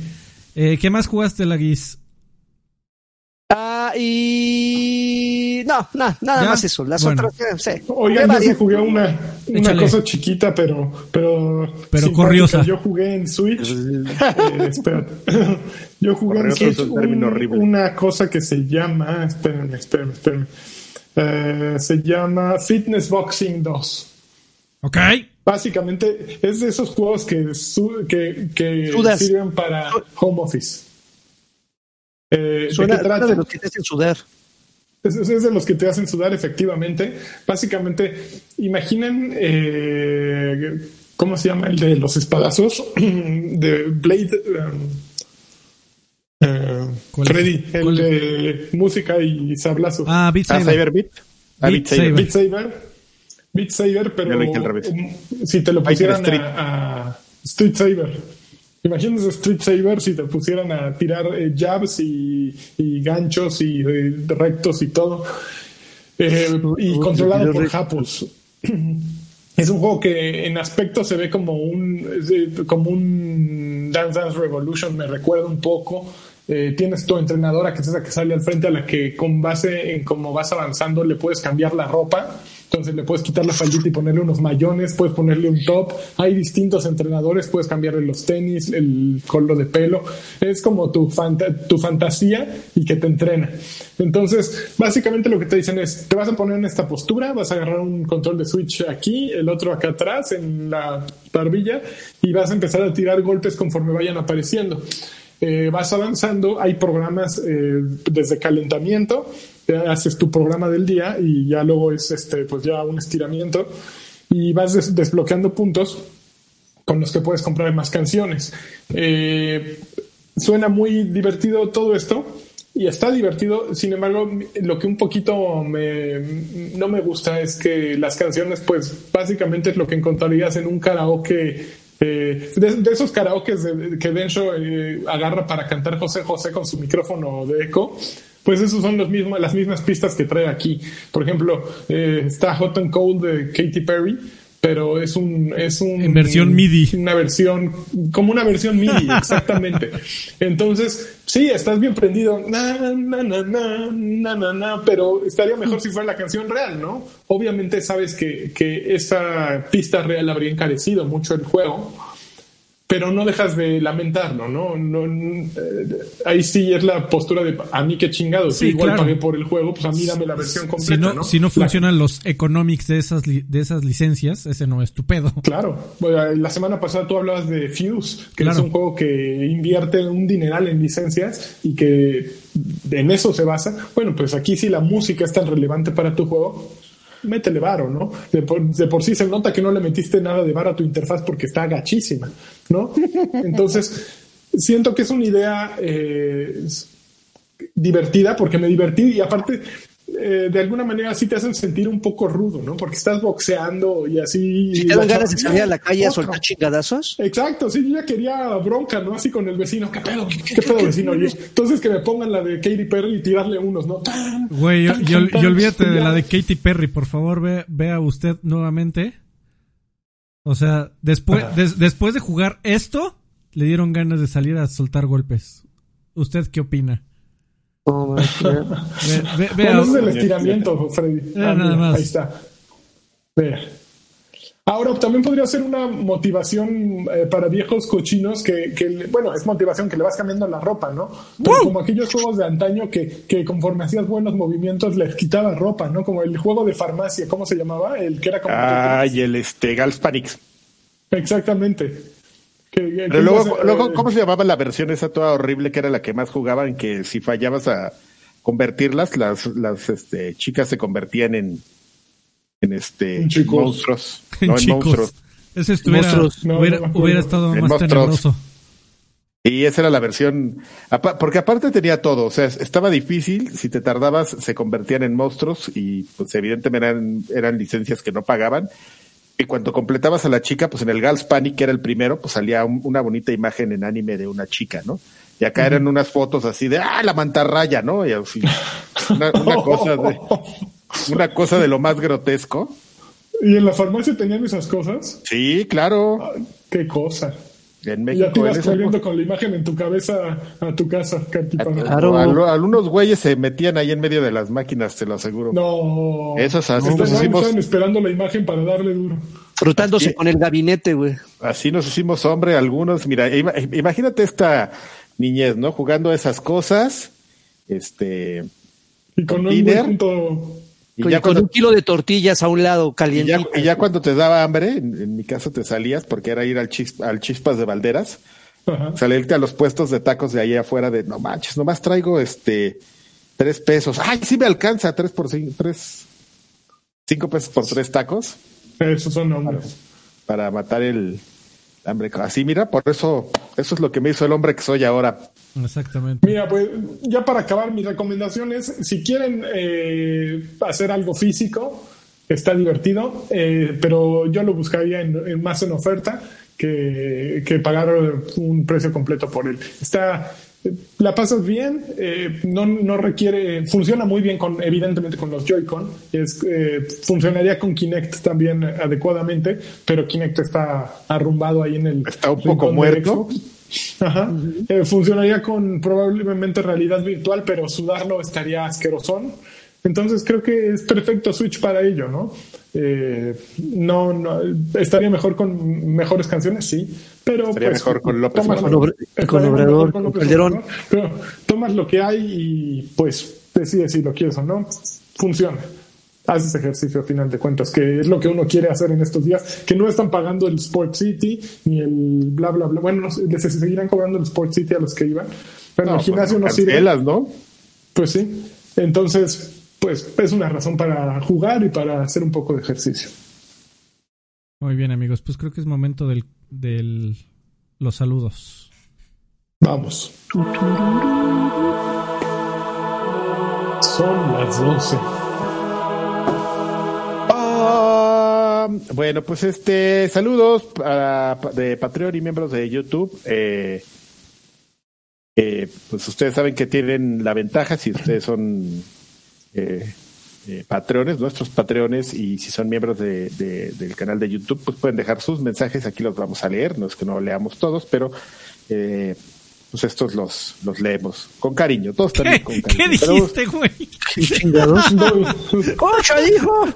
Eh, ¿Qué más jugaste, Laguis? Ah, y. No, no, nada ¿Ya? más eso. Las Bueno. otras, eh, sí. Oigan, Jugué yo sí jugué una, una cosa chiquita, pero. Pero, Pero corriosa. Yo jugué en Switch. eh, espera. Yo jugué en Switch es un término un- horrible. una cosa que se llama. Espérenme, espérenme, espérenme. Eh, se llama Fitness Boxing 2. Ok. Básicamente es de esos juegos que, su- que, sirven para home office. Eh, ¿De Suena qué suena trata? de los que te hacen sudar. Es, de los que te hacen sudar, efectivamente. Básicamente, imaginen, eh, ¿cómo se llama? El de los espadazos de Blade. um, eh. Freddy, el ¿Cuál de música y sablazos. Ah, Beat Ah, Saber. Ah, Beat Beat Saber. Saber. Beat Saber. Beat Saber, pero Ya lo dije al revés. um, si te lo pusieran a Street Saber. Imagínate Street Saber si te pusieran a tirar eh, jabs y, y, ganchos y eh, rectos y todo. Eh, y controlado por Japus. Es un juego que en aspecto se ve como un, como un Dance Dance Revolution, me recuerda un poco. tienes tu entrenadora que es esa que sale al frente a la que con base en cómo vas avanzando le puedes cambiar la ropa entonces le puedes quitar la faldita y ponerle unos mayones, puedes ponerle un top. Hay distintos entrenadores, puedes cambiarle los tenis, el color de pelo. Es como tu, tu fantasía y que te entrena. Entonces, básicamente lo que te dicen es, te vas a poner en esta postura, vas a agarrar un control de switch aquí, el otro acá atrás, en la barbilla, y vas a empezar a tirar golpes conforme vayan apareciendo. Eh, vas avanzando, hay programas eh, desde calentamiento haces tu programa del día y ya luego es este, pues ya un estiramiento y vas desbloqueando puntos con los que puedes comprar más canciones. Eh, suena muy divertido todo esto y está divertido, sin embargo, lo que un poquito me, no me gusta es que las canciones, pues básicamente es lo que encontrarías en un karaoke eh, de, esos karaokes que Densho eh, agarra para cantar José José con su micrófono de eco, pues esos son las mismas pistas que trae aquí. Por ejemplo, eh, está Hot and Cold de Katy Perry, pero es un es un en versión MIDI. una versión como una versión MIDI exactamente. Entonces sí estás bien prendido na, na, na, pero estaría mejor si fuera la canción real no obviamente sabes que que esa pista real habría encarecido mucho el juego pero no dejas de lamentarlo, ¿no? no, eh, ahí sí es la postura de a mí qué chingado, si igual pagué por el juego, pues a mí dame la versión completa, si no, Si no funcionan los economics de esas, de esas licencias, ese no es tu pedo. Claro, la semana pasada tú hablabas de Fuse, que es un juego que invierte un dineral en licencias y que en eso se basa. Bueno, pues aquí sí la música es tan relevante para tu juego, métele varo, ¿no? De por, sí se nota que no le metiste nada de varo a tu interfaz porque está gachísima, ¿no? Entonces, siento que es una idea eh, divertida porque me divertí y aparte eh, de alguna manera sí te hacen sentir un poco rudo, ¿no? Porque estás boxeando y así. ¿Y te dan ganas de salir a la calle a soltar chingadazos? Exacto, sí, yo ya quería bronca, ¿no? Así con el vecino, ¿qué pedo? ¿Qué pedo, vecino? entonces que me pongan la de Katy Perry y tirarle unos, ¿no? Güey, y, olvídate de la de Katy Perry, por favor, vea usted nuevamente. O sea, después, después de jugar esto, le dieron ganas de salir a soltar golpes. ¿Usted qué opina? ve, es el estiramiento, Freddy. Ah, ahí está. Ahora, también podría ser una motivación eh, para viejos cochinos que, bueno, es motivación que le vas cambiando la ropa, ¿no? como aquellos juegos de antaño que, que conforme hacías buenos movimientos les quitaba ropa, ¿no? Como el juego de farmacia, ¿cómo se llamaba? El que era como... Ah, y el este, Galspanix. Exactamente. Pero luego, luego, ¿cómo se llamaba la versión esa toda horrible que era la que más jugaban? Que si fallabas a convertirlas, las, las este, chicas se convertían en, en este monstruos. no, en monstruos. Ese estuviera, hubiera, estado más tenebroso. Y esa era la versión, porque aparte tenía todo, o sea, estaba difícil, si te tardabas se convertían en monstruos y pues evidentemente eran, eran licencias que no pagaban, y cuando completabas a la chica, pues en el Gals Panic, que era el primero, pues salía una bonita imagen en anime de una chica, ¿no? Y acá eran unas fotos así de, ah, la mantarraya, ¿no? Y así, una, cosa de, una cosa de lo más grotesco. ¿Y en la farmacia tenían esas cosas? Sí, claro. Ah, qué cosa. En México. Ya te ibas corriendo con la imagen en tu cabeza a tu casa, Claro. algunos güeyes se metían ahí en medio de las máquinas, te lo aseguro. No. Eso es así. hicimos... Estaban esperando la imagen para darle duro. Frotándose con el gabinete, güey. Así nos hicimos hombre algunos. Mira, imagínate esta niñez, ¿no? Jugando esas cosas. Este. Y con un punto y ya con un kilo de tortillas a un lado, caliente. Y, ya, cuando te daba hambre, en, mi caso te salías, porque era ir al, al Chispas de Valderas, salirte a los puestos de tacos de ahí afuera de, no manches, nomás traigo este tres pesos. Ay, sí me alcanza, tres por cinco, tres, cinco pesos por tres tacos. Esos son hombres. para matar el hambre. Así, mira, por eso, eso es lo que me hizo el hombre que soy ahora. Exactamente. Mira, pues ya para acabar, mis recomendaciones, si quieren eh, hacer algo físico, está divertido, eh, pero yo lo buscaría en, más en oferta. que, que pagar un precio completo por él. Está la pasas bien, eh, no, no, requiere, funciona muy bien con, evidentemente con los Joy-Con, es, eh, funcionaría con Kinect también adecuadamente, pero Kinect está arrumbado ahí en el... Está un poco muerto. Ajá. Eh, funcionaría con probablemente realidad virtual, pero sudarlo estaría asquerosón. Entonces creo que es perfecto Switch para ello, ¿no? Eh, no, no, estaría mejor con mejores canciones, sí, pero estaría pues, mejor con López tomas, con, con Obrador, con Calderón. Pero tomas lo que hay y pues decides si lo quieres o no. Funciona. Haces ejercicio a final de cuentas, que es lo que uno quiere hacer en estos días, que no están pagando el Sport City ni el bla bla bla. Bueno, les seguirán cobrando el Sport City a los que iban, pero no, el gimnasio pues, no sirve. ¿no? Pues sí. Entonces, pues es una razón para jugar y para hacer un poco de ejercicio. Muy bien, amigos. Pues creo que es momento del, del los saludos. Vamos. Son las 12. Bueno, pues este, saludos para, de Patreon y miembros de YouTube. Eh, eh, pues ustedes saben que tienen la ventaja si ustedes son eh, eh, patrones, nuestros patreones, y si son miembros de, de, del canal de YouTube, pues pueden dejar sus mensajes, aquí los vamos a leer, no es que no leamos todos, pero pues estos los, los leemos con cariño, todos también con cariño. ¿Qué dijiste, güey? ¿Qué chingados? ¡Ocho, dijo!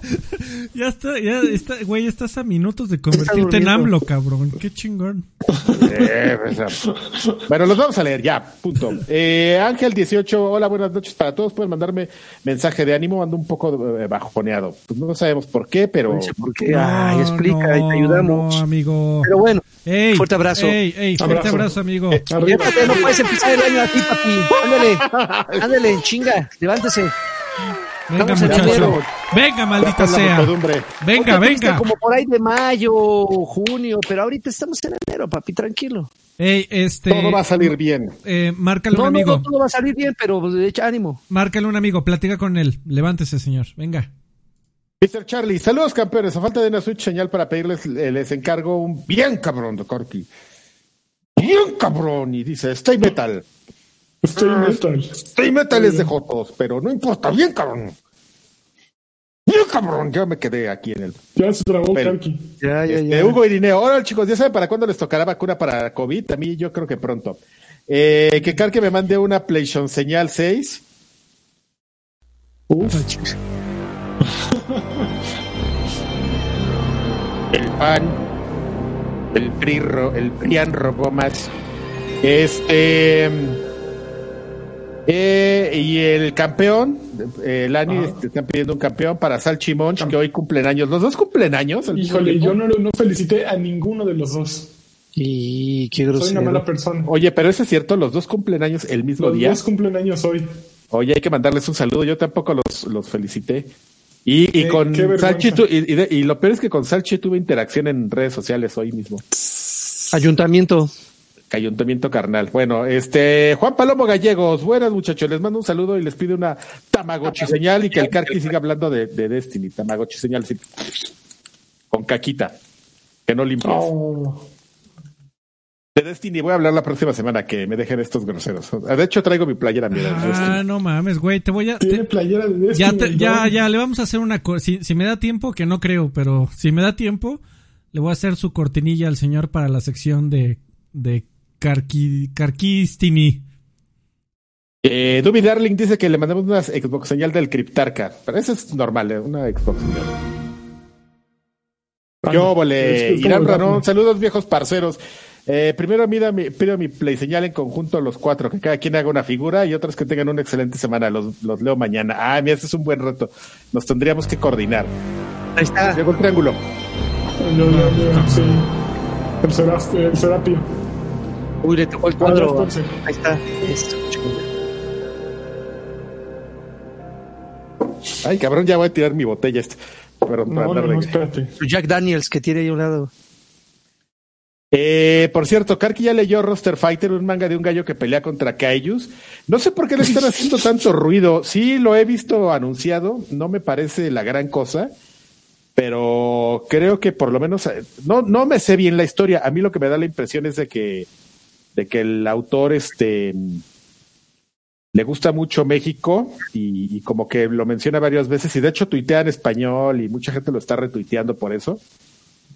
Ya está, ya está, güey, estás a minutos de convertirte en AMLO, cabrón. Qué chingón. Eh, pues, bueno, los vamos a leer ya, punto. Eh, Ángel 18, hola, buenas noches para todos. Pueden mandarme mensaje de ánimo, ando un poco eh, bajoneado. Pues no sabemos por qué, pero. ¿Por qué? Ay, explica y te ayudamos. No, amigo. Pero bueno, Ey, fuerte abrazo. Ey, ey, fuerte Abrazo. abrazo, amigo. Arriba. Ya no puedes empezar el año aquí, papi. Ándale, ándale, chinga, levántese. Venga, muchacho. Venga, maldita sea. Venga, venga. Como por ahí de mayo, junio, pero ahorita estamos en enero, papi, tranquilo. Ey, este. Todo va a salir bien. Eh, márcale No, un no, amigo. no, todo va a salir bien, pero echa ánimo. Márcale un amigo. Platica con él. Levántese, señor. Venga. Mr. Charlie, saludos campeones. A falta de una Switch señal para pedirles, eh, les encargo un bien cabrón de Corky. Bien cabrón. Y dice, Stay Metal. Estoy metal. Stay Metal es de Jotos, pero no importa, bien cabrón. Bien cabrón. Ya me quedé aquí en el. Ya se trabó Pero- Karki. Ya, ya, Este, ya. Hugo Irineo, hola chicos, ¿ya saben para cuándo les tocará vacuna para COVID? A mí yo creo que pronto. Eh, que Car que me mande una PlayStation señal 6. Uf. El PAN, el PRI, ro- el PRIAN robó más. Este. eh, y el campeón, eh, Lani, Ajá. te están pidiendo un campeón para Salchi Monch, que hoy cumplen años. Los dos cumplen años. Híjole, yo no, no felicité a ninguno de los dos. Y qué Soy una grosero. mala persona. Oye, pero eso es cierto, los dos cumplen años el mismo Los día. dos cumplen años hoy. Oye, hay que mandarles un saludo. Yo tampoco los, los felicité. Y, y con. Salchi, tu- y, y de- y lo peor es que con Salchi tuve interacción en redes sociales hoy mismo. Ayuntamiento. Ayuntamiento carnal. Bueno, este Juan Palomo Gallegos, buenas muchachos, les mando un saludo y les pido una Tamagotchi señal y que el Karki siga hablando de, de Destiny, Tamagotchi señal sí. con caquita, que no limpies. Oh. De Destiny voy a hablar la próxima semana, que me dejen estos groseros. De hecho traigo mi playera, mira, Destiny. Ah, no mames, güey. Te voy a. Tiene te- playera de Destiny. ya, te- ya, ya, le vamos a hacer una cosa. Si, si me da tiempo, que no creo, pero si me da tiempo, le voy a hacer su cortinilla al señor para la sección de, de Carqui, Carquistini. Eh, Duby Darling dice que le mandamos una Xbox señal del Cryptarca, pero eso es normal, eh, una Xbox señal. Ah, Yo, no. vole, Irán Ranón, saludos viejos parceros. Eh, primero mida mi, pido mi play señal en conjunto los cuatro, que cada quien haga una figura y otros que tengan una excelente semana. Los, los leo mañana. Ah, mira, este es un buen reto. Nos tendríamos que coordinar. Ahí está. Llegó el triángulo. Yo, yo, yo, sí. El, Seraf, el Serapio. Uy, le tocó el Ah, cuadro. Ahí está. Ay, cabrón, ya voy a tirar mi botella. Este. Pero para No, no, de- no, espérate. Jack Daniels que tiene ahí a un lado. Eh, por cierto, Karki ya leyó Roster Fighter, un manga de un gallo que pelea contra Kaijus. No sé por qué le están haciendo tanto ruido. Sí, lo he visto anunciado, no me parece la gran cosa. pero creo que por lo menos eh, no, no me sé bien la historia. A mí lo que me da la impresión es de que, de que el autor este le gusta mucho México y, como que lo menciona varias veces y de hecho tuitea en español y mucha gente lo está retuiteando por eso.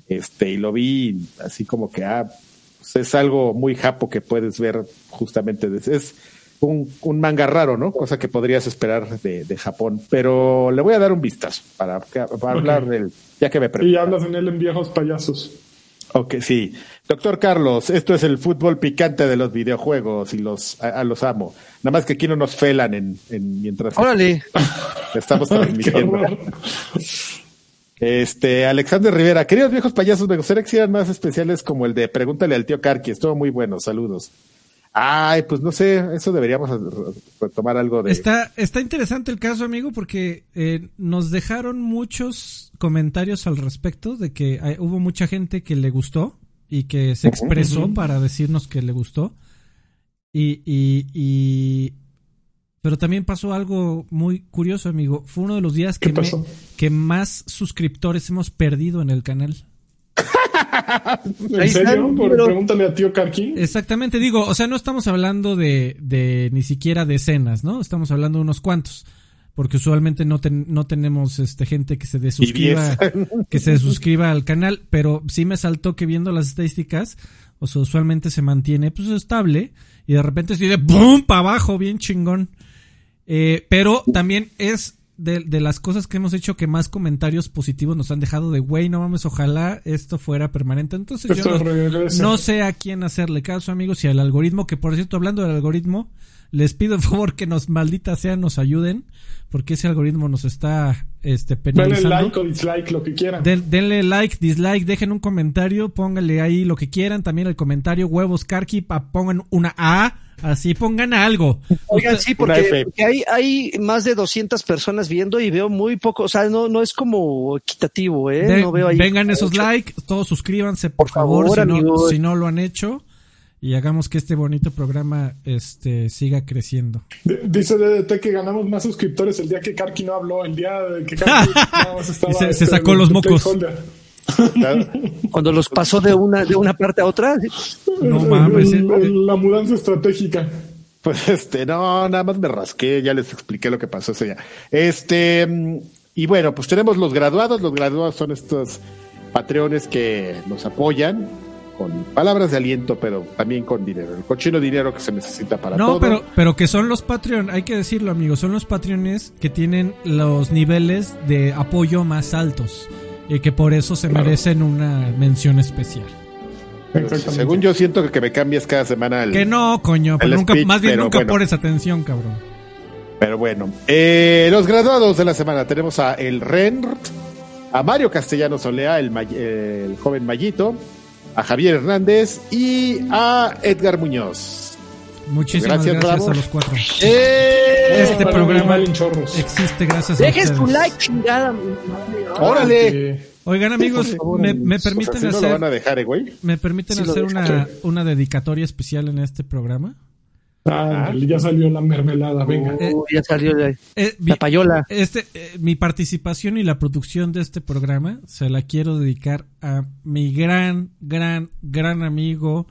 Este, y lo vi así como que ah, pues es algo muy japo que puedes ver justamente. Es un, un manga raro, ¿no? Cosa que podrías esperar de, de Japón. Pero le voy a dar un vistazo para, para hablar del, ya que me pregunto. Y hablas en él en viejos payasos. Ok, sí. Doctor Carlos, esto es el fútbol picante de los videojuegos y los a, los amo. Nada más que aquí no nos felan en, en mientras Órale. estamos transmitiendo. Este, Alexander Rivera, queridos viejos payasos, me gustaría que hicieran más especiales como el de Pregúntale al tío Karki, estuvo muy bueno, saludos. Ay, pues no sé, eso deberíamos tomar algo de... Está, está interesante el caso, amigo, porque eh, nos dejaron muchos comentarios al respecto de que hubo mucha gente que le gustó y que se expresó para decirnos que le gustó. Y, y, y, Pero también pasó algo muy curioso, amigo. Fue uno de los días que, que más suscriptores hemos perdido en el canal. ¿En serio? Pregúntale a tío Karki. Exactamente, digo, o sea, no estamos hablando de, de ni siquiera decenas, ¿no? Estamos hablando de unos cuantos. Porque usualmente no, no tenemos este gente que se desuscriba, que se suscriba al canal, pero sí me saltó que viendo las estadísticas, o sea, usualmente se mantiene pues estable, y de repente estoy de ¡pum! para abajo, bien chingón. Eh, pero también es de, de, las cosas que hemos hecho que más comentarios positivos nos han dejado de, güey, no mames, ojalá esto fuera permanente. Entonces yo no, sé a quién hacerle caso, amigos, y al algoritmo, que por cierto, hablando del algoritmo, les pido el favor que nos, maldita sea, nos ayuden, porque ese algoritmo nos está este, penalizando. Denle like o dislike, lo que quieran. denle like, dislike, dejen un comentario, pónganle ahí lo que quieran, también el comentario, huevos, carqui, pongan una A Así pongan algo. Oigan, sí, porque, hay, hay más de 200 personas viendo y veo muy poco, o sea, no, no es como equitativo, ¿eh? no veo ahí vengan esos likes, todos suscríbanse, por, favor, si, no, si no lo han hecho y hagamos que este bonito programa este siga creciendo. dice DDT que ganamos más suscriptores el día que Karki no habló, el día que Karki estaba se, se, sacó los mocos. Cuando los pasó de una, de una parte a otra. No mames. Eh. La, mudanza estratégica. Pues este, no, nada más me rasqué, ya les expliqué lo que pasó ese día. Este, y bueno, pues tenemos los graduados. Los graduados son estos patreones que nos apoyan con palabras de aliento, pero también con dinero. El cochino dinero que se necesita para todo. No, pero, pero que son los Patreon, hay que decirlo, amigos, son los Patreones que tienen los niveles de apoyo más altos y que por eso se merecen una mención especial. Según yo siento que me cambias cada semana el, Que no, coño, pero nunca, más bien nunca pones atención, cabrón. Pero bueno, eh, los graduados de la semana tenemos a El Renrt, a Mario Castellano Solea, el, el joven Mayito, a Javier Hernández y a Edgar Muñoz. Muchísimas gracias, a los cuatro. ¡Eh! Este programa existe gracias a ustedes. tu like, chingada. Órale. Oigan amigos, me, me, permiten hacer, dejar, eh, me permiten hacer una, una dedicatoria especial en este programa. Ah, ya salió la mermelada, venga. Eh, ya salió la, la payola. Este, mi participación y la producción de este programa se la quiero dedicar a mi gran, gran, gran amigo,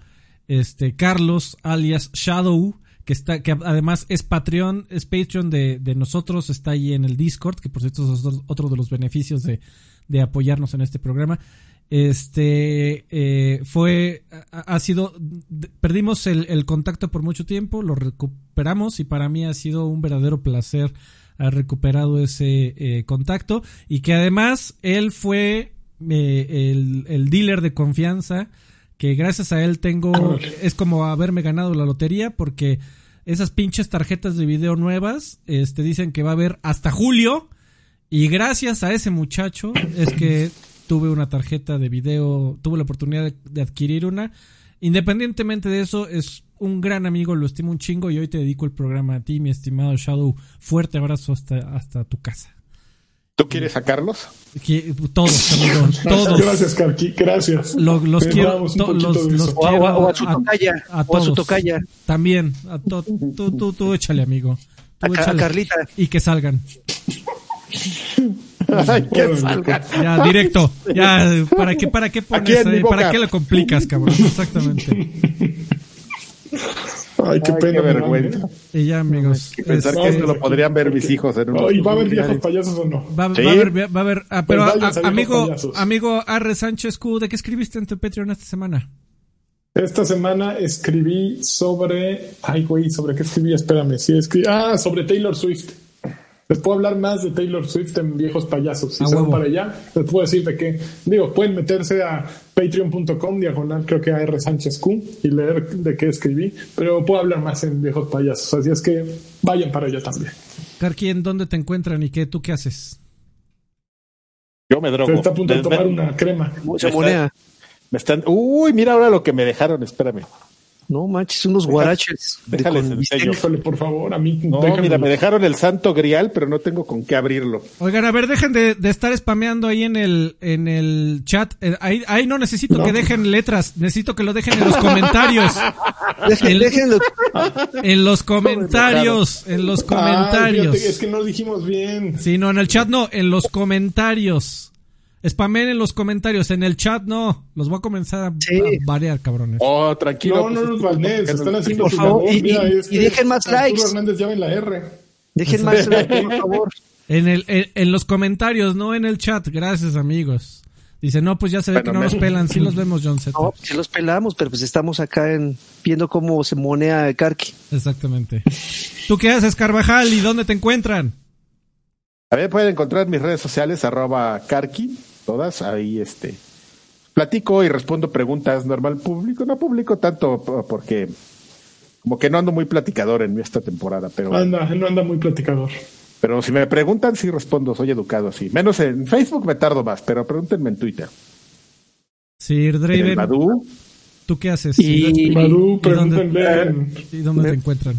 este Carlos alias Shadow que está que además es Patreon es Patreon de, de nosotros está ahí en el Discord que por cierto es otro de los beneficios de, de apoyarnos en este programa. Este eh, fue ha, sido perdimos el, el, contacto por mucho tiempo lo recuperamos y para mí ha sido un verdadero placer haber recuperado ese eh, contacto y que además él fue eh, el, el dealer de confianza que gracias a él tengo, es como haberme ganado la lotería porque esas pinches tarjetas de video nuevas, este, dicen que va a haber hasta julio y gracias a ese muchacho es que tuve una tarjeta de video, tuve la oportunidad de, adquirir una. Independientemente de eso, es un gran amigo, lo estimo un chingo y hoy te dedico el programa a ti, mi estimado Shadow. Fuerte abrazo hasta, hasta tu casa. ¿Tú quieres sacarlos? Todos, amigo, todos. Gracias, Carqui, gracias. los quiero, los, los o, a, su tocaya, a, todos. su tocaya. También, a tú, tú, tú, échale, amigo. Tú a, Carlita. Y que salgan. Ay, que salgan. Ya, directo. Ya, ¿para qué, para qué pones ahí? ¿Para qué lo complicas, cabrón? Exactamente. Ay, qué Ay, pena. qué vergüenza. Y ya, amigos. Y pensar este, que esto lo podrían ver mis hijos en unos Ay, ¿Va a haber viejos payasos o no? Va, Sí. va a haber, va a haber, ah, pero Pues a- váyanse, a- viejos amigo, amigo Arre Sánchez Q, ¿de qué escribiste en tu Patreon esta semana? Esta semana escribí sobre. Ay, güey, ¿sobre qué escribí? Espérame. Sí, escribí. Ah, sobre Taylor Swift. Les puedo hablar más de Taylor Swift en Viejos Payasos. Si A se van para allá, les puedo decir de qué. Digo, pueden meterse a patreon.com, diagonal, creo que a R. Sánchez Q, y leer de qué escribí. Pero puedo hablar más en Viejos Payasos. Así es que vayan para allá también. Karki, ¿en dónde te encuentran y qué, tú qué haces? Yo me drogo. Pero está a punto de tomar una crema. Se está- monea. me están. Uy, mira ahora lo que me dejaron. Espérame. No manches, unos guaraches. de déjales por favor, a mí. No, mira, me dejaron el santo grial, pero no tengo con qué abrirlo. Oigan, a ver, dejen de, de estar spameando ahí en el, en el chat. Eh, Ahí, ahí no necesito que dejen letras, necesito que lo dejen en los comentarios. Dejen- El- déjenlo. En los comentarios, en los Ay, comentarios. fíjate, es que no dijimos bien. Sí, no, en el chat no, en los comentarios. Spamen en los comentarios, en el chat no. Los voy a comenzar a, Sí. a variar, cabrones. Oh, tranquilo. No, no pues, los es- banees, están haciendo Por su favor, labor. y- Mira, y- y dejen más Arturo likes. Hernández ya en la R. Dejen más like, por favor. En, el, en, en los comentarios, no en el chat. Gracias, amigos. Dice, no, pues ya se ve Bueno, que no me- nos pelan. Sí los vemos, John Z. No, si los pelamos, pero pues estamos acá en viendo cómo se monea Karki. Exactamente. ¿Tú qué haces, Carvajal? ¿Y dónde te encuentran? A ver, pueden encontrar mis redes sociales, arroba Karki, todas, ahí este. Platico y respondo preguntas normal público. No publico tanto porque como que no ando muy platicador en esta temporada, pero, Anda, no anda muy platicador. pero si me preguntan, sí respondo, soy educado así. Menos en Facebook me tardo más, pero pregúntenme en Twitter. Sir Draven, ¿tú qué haces? Y- Madu, ¿Y dónde- pregúntenle. en- ¿Y dónde te encuentran?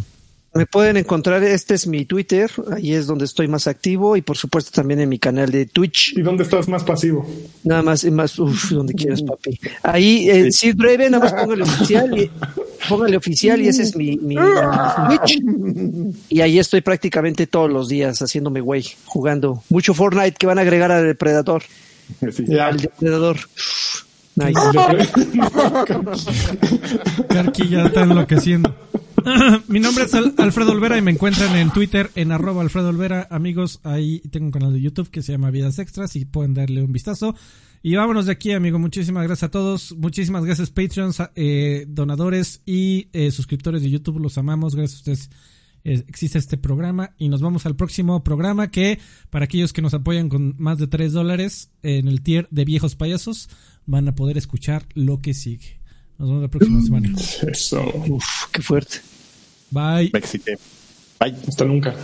Me pueden encontrar, este es mi Twitter, ahí es donde estoy más activo y por supuesto también en mi canal de Twitch. ¿Y dónde estás más pasivo? Nada más, más, uff, donde quieras, papi. Ahí, eh, Sir Draven, nada más póngale oficial y, póngale oficial y ese es mi, mi Twitch. Y ahí estoy prácticamente todos los días haciéndome güey, jugando. Mucho Fortnite que van a agregar al Depredador. sí. Al Depredador. Nice. Karki ya está enloqueciendo. Mi nombre es Al- Alfredo Olvera y me encuentran en Twitter en arroba Alfredo Olvera. Amigos, ahí tengo un canal de YouTube que se llama Vidas Extras y pueden darle un vistazo. Y vámonos de aquí, amigo. Muchísimas gracias a todos. Muchísimas gracias, Patreons, eh, donadores y eh, suscriptores de YouTube. Los amamos. Gracias a ustedes. eh, existe este programa y nos vamos al próximo programa que para aquellos que nos apoyan con más de 3 dólares en el tier de viejos payasos van a poder escuchar lo que sigue. Nos vemos la próxima semana. Eso. Uf, qué fuerte. Bye. Bye. Hasta nunca.